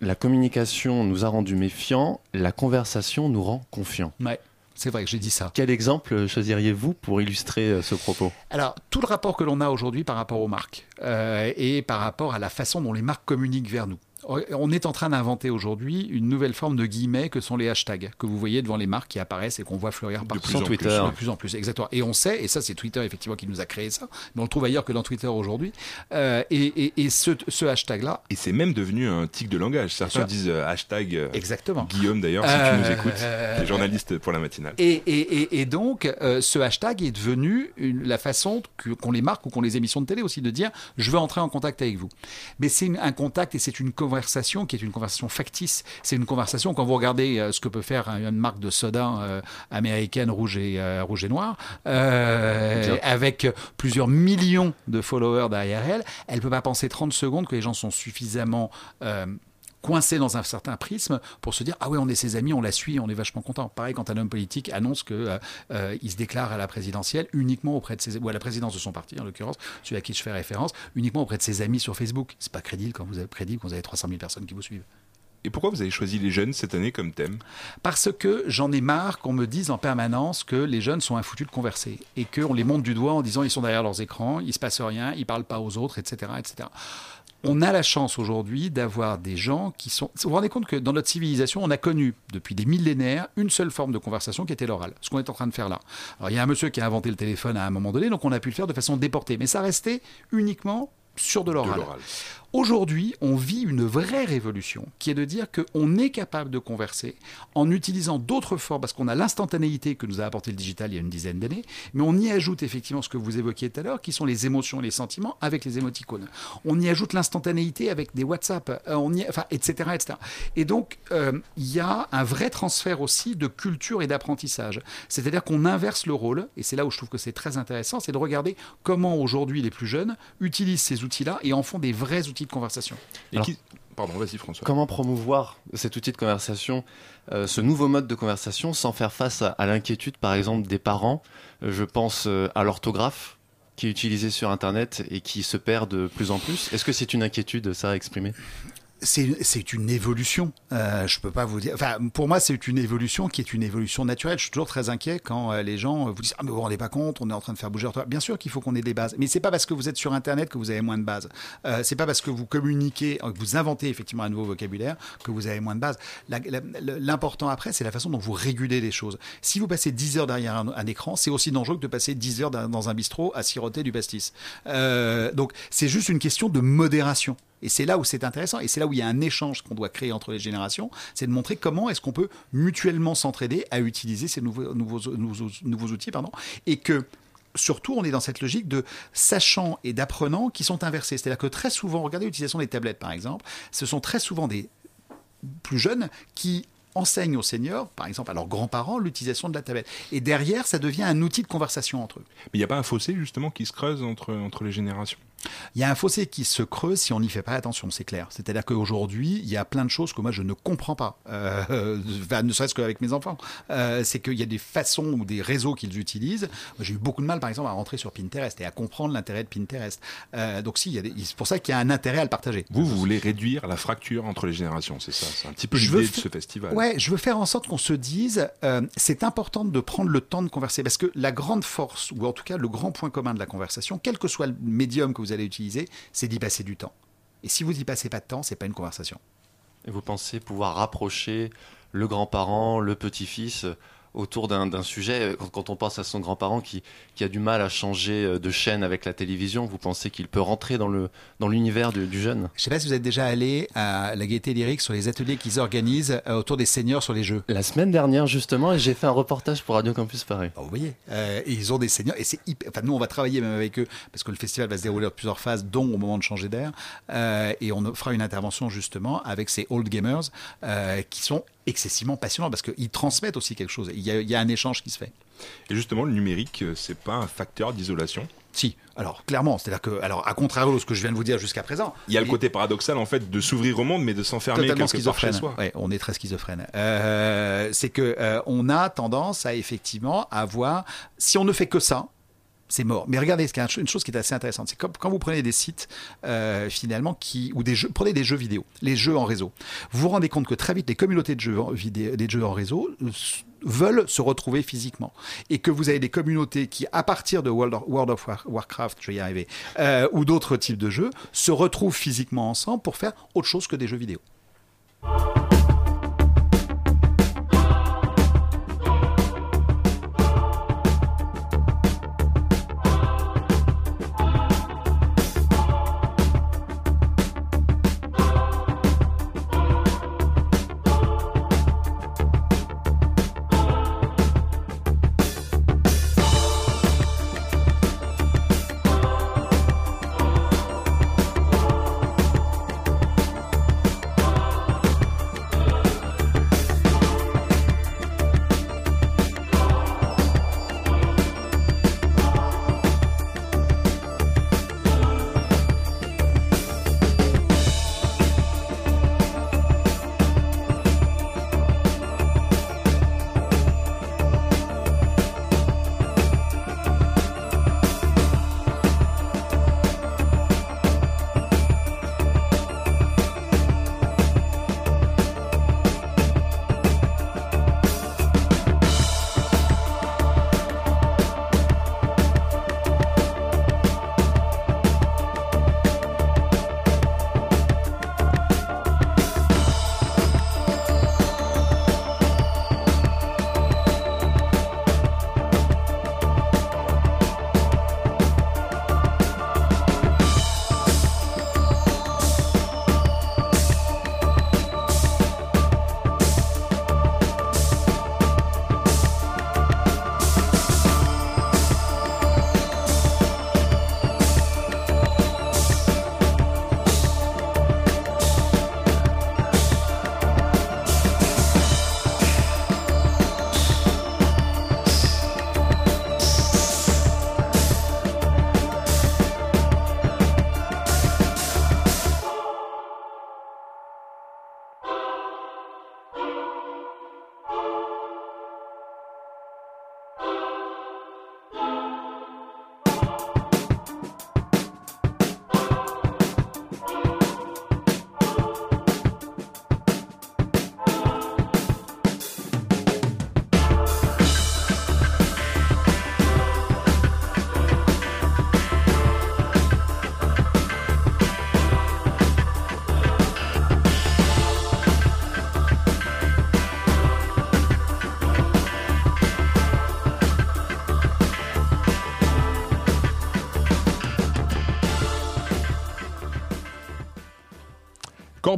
la communication nous a rendus méfiants, la conversation nous rend confiants. Ouais. C'est vrai que j'ai dit ça. Quel exemple choisiriez-vous pour illustrer ce propos? Alors, tout le rapport que l'on a aujourd'hui par rapport aux marques euh, et par rapport à la façon dont les marques communiquent vers nous on est en train d'inventer aujourd'hui une nouvelle forme de guillemets que sont les hashtags que vous voyez devant les marques qui apparaissent et qu'on voit fleurir partout sur Twitter. De plus en plus, exactement. Et on sait, et ça c'est Twitter effectivement qui nous a créé ça, mais on le trouve ailleurs que dans Twitter aujourd'hui. Euh, et, et, et, ce, ce hashtag-là. Et c'est même devenu un tic de langage. Certains disent euh, hashtag. Euh, exactement. Guillaume d'ailleurs, si tu nous écoutes, euh, journaliste pour la matinale. Et, et, et donc ce hashtag est devenu une, la façon qu'ont les marques ou qu'ont les émissions de télé aussi de dire je veux entrer en contact avec vous. Mais c'est un contact et c'est une conversation qui est une conversation factice. C'est une conversation, quand vous regardez euh, ce que peut faire une marque de soda euh, américaine rouge et, euh, rouge et noir, avec plusieurs millions de followers derrière elle, elle ne peut pas penser 30 secondes que les gens sont suffisamment coincé dans un certain prisme pour se dire ah oui on est ses amis on la suit on est vachement content. Pareil quand un homme politique annonce que euh, euh, il se déclare à la présidentielle uniquement auprès de ses ou à la présidence de son parti en l'occurrence celui à qui je fais référence uniquement auprès de ses amis sur Facebook. C'est pas crédible quand vous avez crédible quand vous avez 300 000 personnes qui vous suivent. Et pourquoi vous avez choisi les jeunes cette année comme thème? Parce que j'en ai marre qu'on me dise en permanence que les jeunes sont infoutus de converser et qu'on les monte du doigt en disant ils sont derrière leurs écrans, il se passe rien, ils parlent pas aux autres, etc., etc on a la chance aujourd'hui d'avoir des gens qui sont. Vous vous rendez compte que dans notre civilisation, on a connu depuis des millénaires une seule forme de conversation qui était l'oral, ce qu'on est en train de faire là. Alors il y a un monsieur qui a inventé le téléphone à un moment donné, donc on a pu le faire de façon déportée, mais ça restait uniquement sur de l'oral. Aujourd'hui, on vit une vraie révolution qui est de dire qu'on est capable de converser en utilisant d'autres formes, parce qu'on a l'instantanéité que nous a apporté le digital il y a une dizaine d'années, mais on y ajoute effectivement ce que vous évoquiez tout à l'heure, qui sont les émotions et les sentiments avec les émoticônes. On y ajoute l'instantanéité avec des WhatsApp, euh, on y, enfin, etc., etc. Et donc, euh, il y a un vrai transfert aussi de culture et d'apprentissage. C'est-à-dire qu'on inverse le rôle, et c'est là où je trouve que c'est très intéressant, c'est de regarder comment aujourd'hui les plus jeunes utilisent ces outils-là et en font des vrais outils de conversation. Alors, qui... Pardon, vas-y François. Comment promouvoir cet outil de conversation, euh, ce nouveau mode de conversation, sans faire face à, à l'inquiétude, par exemple, des parents? Euh, Je pense euh, à l'orthographe qui est utilisé sur Internet et qui se perd de plus en plus. Est-ce que c'est une inquiétude, ça, à exprimer? C'est une évolution. Euh, je peux pas vous dire. Enfin, pour moi, c'est une évolution qui est une évolution naturelle. Je suis toujours très inquiet quand euh, les gens vous disent ah mais vous vous rendez pas compte, on est en train de faire bouger. Bien sûr qu'il faut qu'on ait des bases, mais c'est pas parce que vous êtes sur Internet que vous avez moins de bases. Euh, c'est pas parce que vous communiquez, euh, que vous inventez effectivement un nouveau vocabulaire que vous avez moins de bases. L'important après, c'est la façon dont vous régulez les choses. Si vous passez 10 heures derrière un, un écran, c'est aussi dangereux que de passer 10 heures dans un bistrot à siroter du pastis. Euh, donc, c'est juste une question de modération. Et c'est là où c'est intéressant, et c'est là où il y a un échange qu'on doit créer entre les générations, c'est de montrer comment est-ce qu'on peut mutuellement s'entraider à utiliser ces nouveaux, nouveaux, nouveaux, outils, pardon, et que surtout on est dans cette logique de sachants et d'apprenants qui sont inversés. C'est-à-dire que très souvent, regardez l'utilisation des tablettes par exemple, ce sont très souvent des plus jeunes qui enseignent aux seniors, par exemple à leurs grands-parents, l'utilisation de la tablette. Et derrière, ça devient un outil de conversation entre eux. Mais il n'y a pas un fossé justement qui se creuse entre, entre les générations? Il y a un fossé qui se creuse si on n'y fait pas attention, c'est clair. C'est-à-dire qu'aujourd'hui, il y a plein de choses que moi je ne comprends pas, euh, enfin, ne serait-ce qu'avec mes enfants. Euh, c'est qu'il y a des façons ou des réseaux qu'ils utilisent. J'ai eu beaucoup de mal, par exemple, à rentrer sur Pinterest et à comprendre l'intérêt de Pinterest. Euh, donc, si, des- c'est pour ça qu'il y a un intérêt à le partager. Vous, vous voulez réduire la fracture entre les générations, c'est ça? C'est un petit peu l'idée de ce festival. Ouais, je veux faire en sorte qu'on se dise, c'est important de prendre le temps de converser, parce que la grande force, ou en tout cas le grand point commun de la conversation, quel que soit le médium que vous allez utiliser, c'est d'y passer du temps. Et si vous n'y passez pas de temps, c'est pas une conversation. Et vous pensez pouvoir rapprocher le grand-parent, le petit-fils autour d'un sujet quand, quand on pense à son grand-parent qui, qui a du mal à changer euh, de chaîne avec la télévision, vous pensez qu'il peut rentrer dans le dans l'univers du, du jeune? Je sais pas si vous êtes déjà allé à la Gaieté Lyrique sur les ateliers qu'ils organisent euh, autour des seniors sur les jeux. La semaine dernière justement, et j'ai fait un reportage pour Radio Campus Paris. vous voyez, euh, ils ont des seniors et c'est hyper- enfin nous on va travailler même avec eux parce que le festival va se dérouler en plusieurs phases dont au moment de changer d'air Euh, et on fera une intervention justement avec ces old gamers euh, qui sont excessivement passionnants parce qu'ils transmettent aussi quelque chose. Il y, a, il y a un échange qui se fait. Et justement, le numérique, euh, c'est pas un facteur d'isolation? Si. Alors clairement c'est à dire que alors à contrario de ce que je viens de vous dire jusqu'à présent Il y a le côté paradoxal en fait de s'ouvrir au monde mais de s'enfermer quelque part chez soi. Ouais, on est très schizophrène. Euh, c'est que euh, on a tendance à effectivement avoir, si on ne fait que ça, c'est mort. Mais regardez, ce qui est une chose qui est assez intéressante, c'est quand vous prenez des sites euh, finalement qui ou des jeux, prenez des jeux vidéo, les jeux en réseau. Vous vous rendez compte que très vite les communautés de jeux vidéo, des jeux en réseau euh, veulent se retrouver physiquement et que vous avez des communautés qui à partir de World of, Warcraft, je vais y arriver, euh, ou d'autres types de jeux se retrouvent physiquement ensemble pour faire autre chose que des jeux vidéo.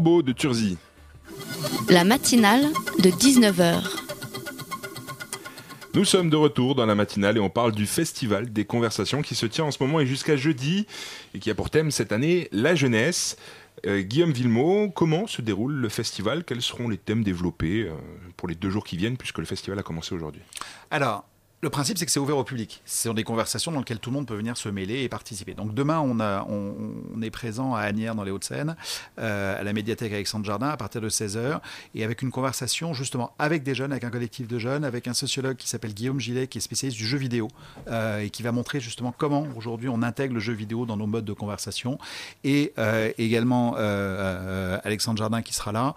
Corbeau de Turzy. La matinale de 19h. Nous sommes de retour dans la matinale et on parle du festival des conversations qui se tient en ce moment et jusqu'à jeudi et qui a pour thème cette année la jeunesse. Euh, Guillaume Villemot, comment se déroule le festival? Quels seront les thèmes développés euh, pour les deux jours qui viennent puisque le festival a commencé aujourd'hui? Alors, le principe, c'est que c'est ouvert au public. Ce sont des conversations dans lesquelles tout le monde peut venir se mêler et participer. Donc demain, on, a, est présent à Agnières, dans les Hauts-de-Seine, euh, à la médiathèque Alexandre Jardin, à partir de 16h, et avec une conversation justement avec des jeunes, avec un collectif de jeunes, avec un sociologue qui s'appelle Guillaume Gillet, qui est spécialiste du jeu vidéo, euh, et qui va montrer justement comment aujourd'hui on intègre le jeu vidéo dans nos modes de conversation. Et euh, également Alexandre Jardin qui sera là,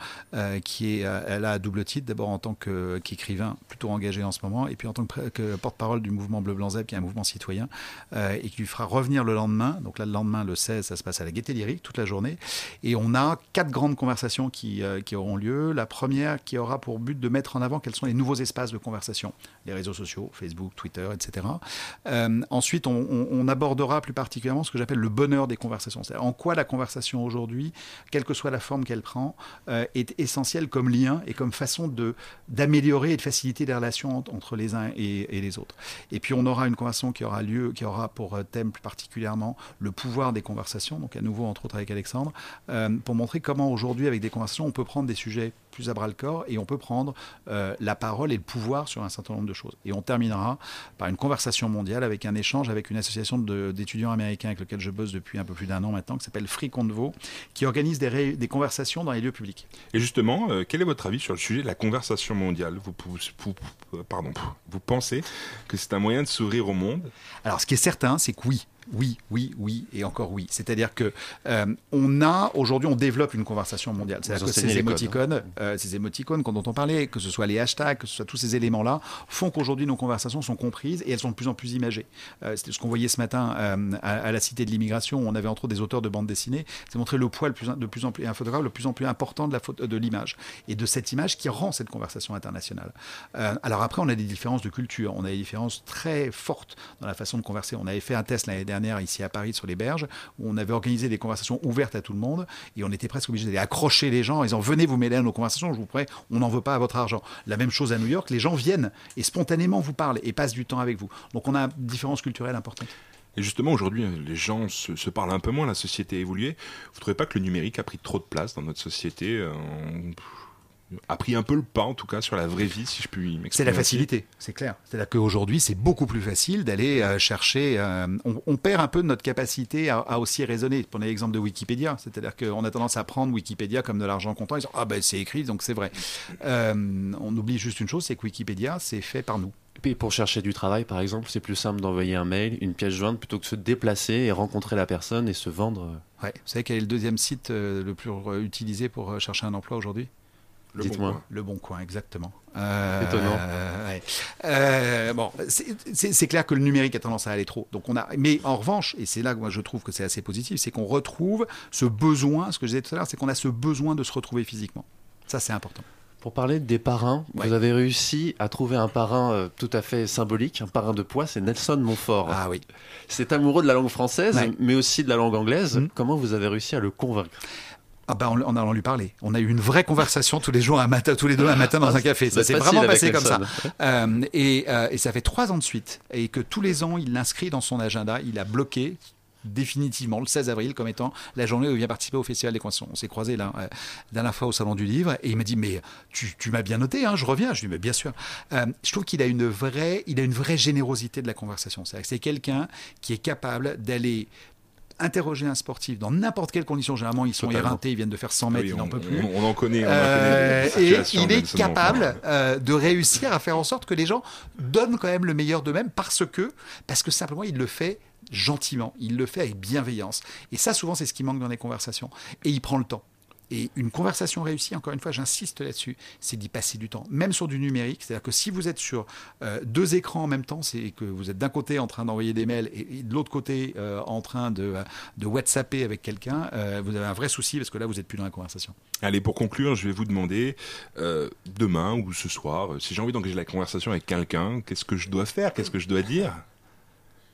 qui est, a un double titre, d'abord en tant qu'écrivain plutôt engagé en ce moment, et puis en tant que porte-parole du mouvement Bleu Blanc Zeb, qui est un mouvement citoyen, euh, et qui lui fera revenir le lendemain. Donc là, le lendemain, le 16, ça se passe à la Gaîté Lyrique toute la journée. Et on a quatre grandes conversations qui, euh, qui auront lieu. La première qui aura pour but de mettre en avant quels sont les nouveaux espaces de conversation, les réseaux sociaux, Facebook, Twitter, etc. Euh, ensuite, on, abordera plus particulièrement ce que j'appelle le bonheur des conversations. C'est-à-dire en quoi la conversation aujourd'hui, quelle que soit la forme qu'elle prend, est essentielle comme lien et comme façon d'améliorer et de faciliter les relations entre les uns et, et les autres. Et puis on aura une conversation qui aura lieu, qui aura pour euh, thème plus particulièrement le pouvoir des conversations, donc à nouveau entre autres avec Alexandre, euh, pour montrer comment aujourd'hui avec des conversations on peut prendre des sujets plus à bras le corps et on peut prendre euh, la parole et le pouvoir sur un certain nombre de choses. Et on terminera par une conversation mondiale avec un échange avec une association d'étudiants américains avec lequel je bosse depuis un peu plus d'un an maintenant, qui s'appelle Free Convo, qui organise des, conversations dans les lieux publics. Et justement, quel est votre avis sur le sujet de la conversation mondiale? Vous pensez que c'est un moyen de sourire au monde. Alors, ce qui est certain, c'est que oui, oui, oui, oui et encore oui. C'est-à-dire que euh, on a aujourd'hui, on développe une conversation mondiale. C'est-à-dire que ces émoticônes, hein. euh, ces émoticônes dont on parlait, que ce soit les hashtags, que ce soit tous ces éléments-là, font qu'aujourd'hui nos conversations sont comprises et elles sont de plus en plus imagées. Euh, C'était ce qu'on voyait ce matin à, la Cité de l'Immigration. Où on avait entre autres des auteurs de bandes dessinées. C'est montrer le poids le plus, de plus en plus, un photographe le plus en plus important de la de l'image et de cette image qui rend cette conversation internationale. alors après, on a des différences de culture, on a des différences très fortes dans la façon de converser. On avait fait un test l'année dernière ici à Paris sur les berges, où on avait organisé des conversations ouvertes à tout le monde, et on était presque obligé d'aller accrocher les gens en disant venez vous mêler à nos conversations, je vous prie, on n'en veut pas à votre argent. La même chose à New York, les gens viennent et spontanément vous parlent et passent du temps avec vous. Donc on a une différence culturelle importante. Et justement, aujourd'hui, les gens se, parlent un peu moins, la société a évolué. Vous ne trouvez pas que le numérique a pris trop de place dans notre société euh, a pris un peu le pas, en tout cas, sur la vraie vie, si je puis m'exprimer. C'est la facilité, c'est clair. C'est-à-dire qu'aujourd'hui, c'est beaucoup plus facile d'aller euh, chercher. Euh, on, perd un peu de notre capacité à, aussi raisonner. Prenez l'exemple de Wikipédia. C'est-à-dire qu'on a tendance à prendre Wikipédia comme de l'argent comptant. Ils disent Ah ben c'est écrit, donc c'est vrai. Euh, on oublie juste une chose c'est que Wikipédia, c'est fait par nous. Et pour chercher du travail, par exemple, c'est plus simple d'envoyer un mail, une pièce jointe, plutôt que se déplacer et rencontrer la personne et se vendre. Ouais. Vous savez quel est le deuxième site le plus utilisé pour chercher un emploi aujourd'hui? Le bon coin. Le bon coin, exactement. Euh, Étonnant. Euh, bon, c'est clair que le numérique a tendance à aller trop. Donc on a, mais en revanche, et c'est là que moi je trouve que c'est assez positif, c'est qu'on retrouve ce besoin. Ce que je disais tout à l'heure, c'est qu'on a ce besoin de se retrouver physiquement. Ça, c'est important. Pour parler des parrains, vous avez réussi à trouver un parrain euh, tout à fait symbolique, un parrain de poids, c'est Nelson Montfort. Ah oui. C'est amoureux de la langue française, mais aussi de la langue anglaise. Mmh. Comment vous avez réussi à le convaincre? Ah ben, en, allant lui parler. On a eu une vraie conversation tous les jours, un matin, tous les deux un matin dans un café. Ça s'est vraiment passé comme ça. Euh, et, euh, et, ça fait trois ans de suite. Et que tous les ans, il l'inscrit dans son agenda. Il a bloqué définitivement le 16 avril comme étant la journée où il vient participer au Festival des Conversations. On s'est croisés là, euh, la dernière fois au Salon du Livre et il m'a dit mais tu, tu m'as bien noté, hein, je reviens. Je lui dis mais bien sûr. Euh, je trouve qu'il a une vraie, il a une vraie générosité de la conversation. C'est quelqu'un qui est capable d'aller interroger un sportif dans n'importe quelle condition, généralement ils sont éreintés, ils viennent de faire 100 mètres, ils n'en peuvent plus. On, en connaît. Euh, et il est capable euh, de réussir à faire en sorte que les gens donnent quand même le meilleur d'eux-mêmes parce que, parce que simplement il le fait gentiment, il le fait avec bienveillance. Et ça, souvent, c'est ce qui manque dans les conversations. Et il prend le temps. Et une conversation réussie, encore une fois, j'insiste là-dessus, c'est d'y passer du temps, même sur du numérique. C'est-à-dire que si vous êtes sur euh, deux écrans en même temps, c'est que vous êtes d'un côté en train d'envoyer des mails et, de l'autre côté euh, en train de, de WhatsApper avec quelqu'un, euh, vous avez un vrai souci parce que là, vous n'êtes plus dans la conversation. Allez, pour conclure, je vais vous demander demain ou ce soir, si j'ai envie d'engager la conversation avec quelqu'un, qu'est-ce que je dois faire? Qu'est-ce que je dois dire?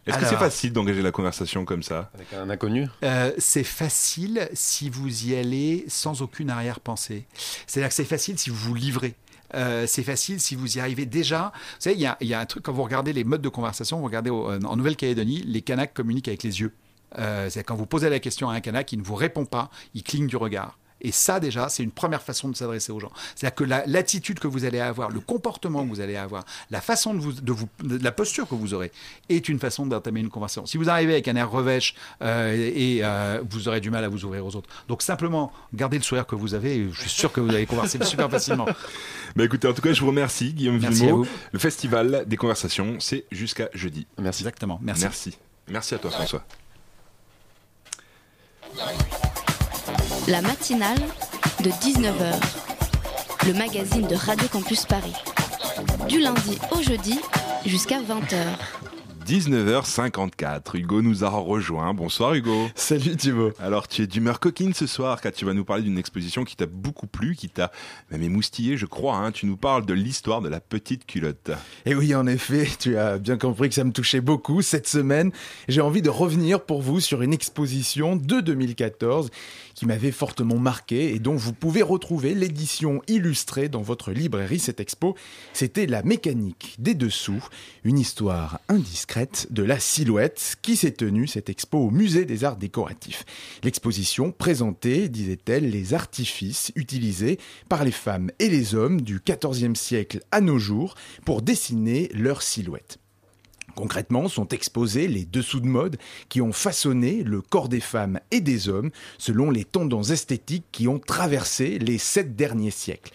Est-ce que c'est facile d'engager la conversation comme ça? Avec un inconnu? Euh, c'est facile si vous y allez sans aucune arrière-pensée. C'est-à-dire que c'est facile si vous vous livrez. Euh, c'est facile si vous y arrivez déjà. Vous savez, il y a, il y a un truc, quand vous regardez les modes de conversation, vous regardez au- en Nouvelle-Calédonie, les Kanaks communiquent avec les yeux. Euh, c'est quand vous posez la question à un Kanak, il ne vous répond pas, il cligne du regard. Et ça, déjà, c'est une première façon de s'adresser aux gens. C'est-à-dire que la- l'attitude que vous allez avoir, le comportement que vous allez avoir, la façon de vous, de vous, de la posture que vous aurez, est une façon d'entamer une conversation. Si vous arrivez avec un air revêche euh, et euh, vous aurez du mal à vous ouvrir aux autres. Donc simplement, gardez le sourire que vous avez. et Je suis sûr que vous allez converser super facilement. Bah écoutez, en tout cas, je vous remercie, Guillaume Merci à Villemot. vous. Le festival des conversations, c'est jusqu'à jeudi. Merci. Exactement. Merci. Merci. Merci à toi, François. La matinale de 19h, le magazine de Radio Campus Paris. Du lundi au jeudi jusqu'à 20h. 19h54, Hugo nous a rejoint. Bonsoir Hugo. Salut Thibaut. Alors tu es d'humeur coquine ce soir car tu vas nous parler d'une exposition qui t'a beaucoup plu, qui t'a même émoustillé je crois. hein. Tu nous parles de l'histoire de la petite culotte. Et oui, en effet, tu as bien compris que ça me touchait beaucoup. Cette semaine, j'ai envie de revenir pour vous sur une exposition de 2014 qui m'avait fortement marqué et dont vous pouvez retrouver l'édition illustrée dans votre librairie. Cette expo, c'était La mécanique des dessous, une histoire indiscrète de la silhouette qui s'est tenue cette expo au musée des arts décoratifs. L'exposition présentait, disait-elle, les artifices utilisés par les femmes et les hommes du XIVe siècle à nos jours pour dessiner leur silhouette. Concrètement, sont exposés les dessous de mode qui ont façonné le corps des femmes et des hommes selon les tendances esthétiques qui ont traversé les sept derniers siècles.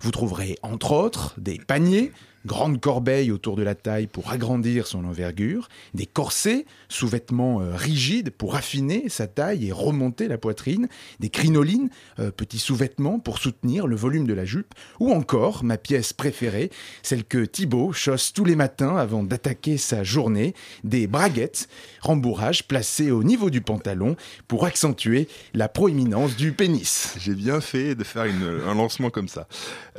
Vous trouverez entre autres des paniers, grandes corbeilles autour de la taille pour agrandir son envergure, des corsets, sous-vêtements euh, rigides pour affiner sa taille et remonter la poitrine, des crinolines, euh, petits sous-vêtements pour soutenir le volume de la jupe, ou encore ma pièce préférée, celle que Thibaut chausse tous les matins avant d'attaquer sa journée, des braguettes, rembourrage placées au niveau du pantalon pour accentuer la proéminence du pénis. J'ai bien fait de faire un lancement comme ça.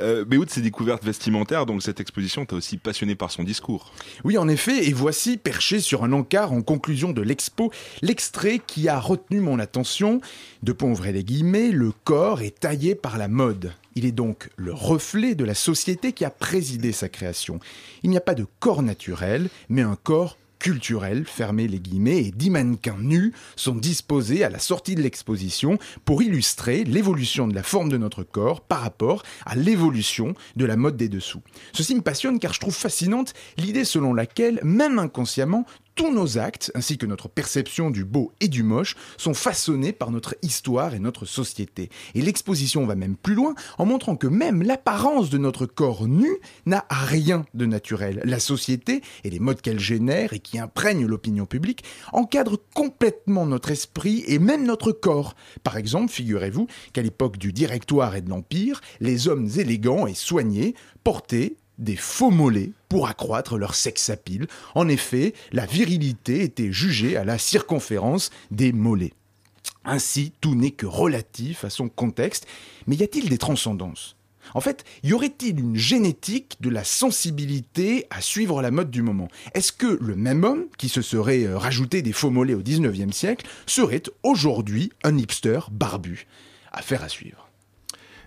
Euh, mais outre ces découvertes vestimentaires, donc cette exposition t'a aussi passionné par son discours. Oui, en effet, et voici perché sur un encart en conclusion de l'expo, l'extrait qui a retenu mon attention. De pont ouvrez les guillemets, le corps est taillé par la mode. Il est donc le reflet de la société qui a présidé sa création. Il n'y a pas de corps naturel, mais un corps culturel, fermez les guillemets, et dix mannequins nus sont disposés à la sortie de l'exposition pour illustrer l'évolution de la forme de notre corps par rapport à l'évolution de la mode des dessous. Ceci me passionne car je trouve fascinante l'idée selon laquelle, même inconsciemment, tous nos actes, ainsi que notre perception du beau et du moche, sont façonnés par notre histoire et notre société. Et l'exposition va même plus loin en montrant que même l'apparence de notre corps nu n'a rien de naturel. La société et les modes qu'elle génère et qui imprègnent l'opinion publique encadrent complètement notre esprit et même notre corps. Par exemple, figurez-vous qu'à l'époque du Directoire et de l'Empire, les hommes élégants et soignés portaient des faux mollets pour accroître leur sex appeal. En effet, la virilité était jugée à la circonférence des mollets. Ainsi, tout n'est que relatif à son contexte, mais y a-t-il des transcendances? En fait, y aurait-il une génétique de la sensibilité à suivre la mode du moment? Est-ce que le même homme, qui se serait euh, rajouté des faux mollets au 19e siècle, serait aujourd'hui un hipster barbu? Affaire à suivre.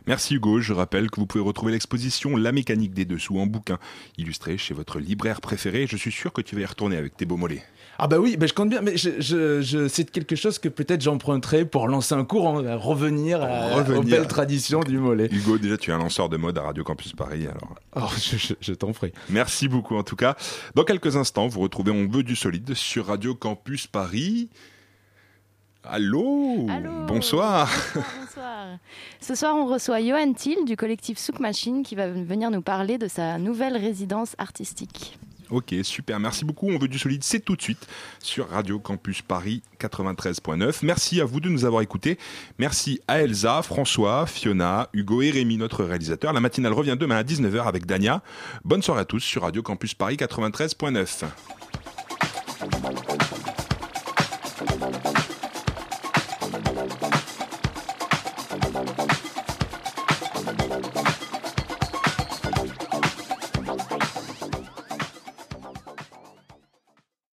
Merci Hugo, je rappelle que vous pouvez retrouver l'exposition La mécanique des dessous en bouquin, illustré chez votre libraire préféré. Je suis sûr que tu vas y retourner avec tes beaux mollets. Ah bah oui, bah je compte bien, mais je, je, je- c'est quelque chose que peut-être j'emprunterai pour lancer un courant, à revenir, à, Revenir. aux belles traditions du mollet. Hugo, déjà tu es un lanceur de mode à Radio Campus Paris, alors Oh, je, je- je t'en prie. Merci beaucoup en tout cas. Dans quelques instants, vous retrouvez On veut du solide sur Radio Campus Paris. Allô, Bonsoir Bonsoir. Ce soir, on reçoit Johan Thiel du collectif Souk Machine qui va venir nous parler de sa nouvelle résidence artistique. Ok, super, merci beaucoup. On veut du solide, c'est tout de suite sur Radio Campus Paris 93.9. Merci à vous de nous avoir écoutés. Merci à Elsa, François, Fiona, Hugo et Rémi, notre réalisateur. La matinale revient demain à 19h avec Dania. Bonne soirée à tous sur Radio Campus Paris 93.9.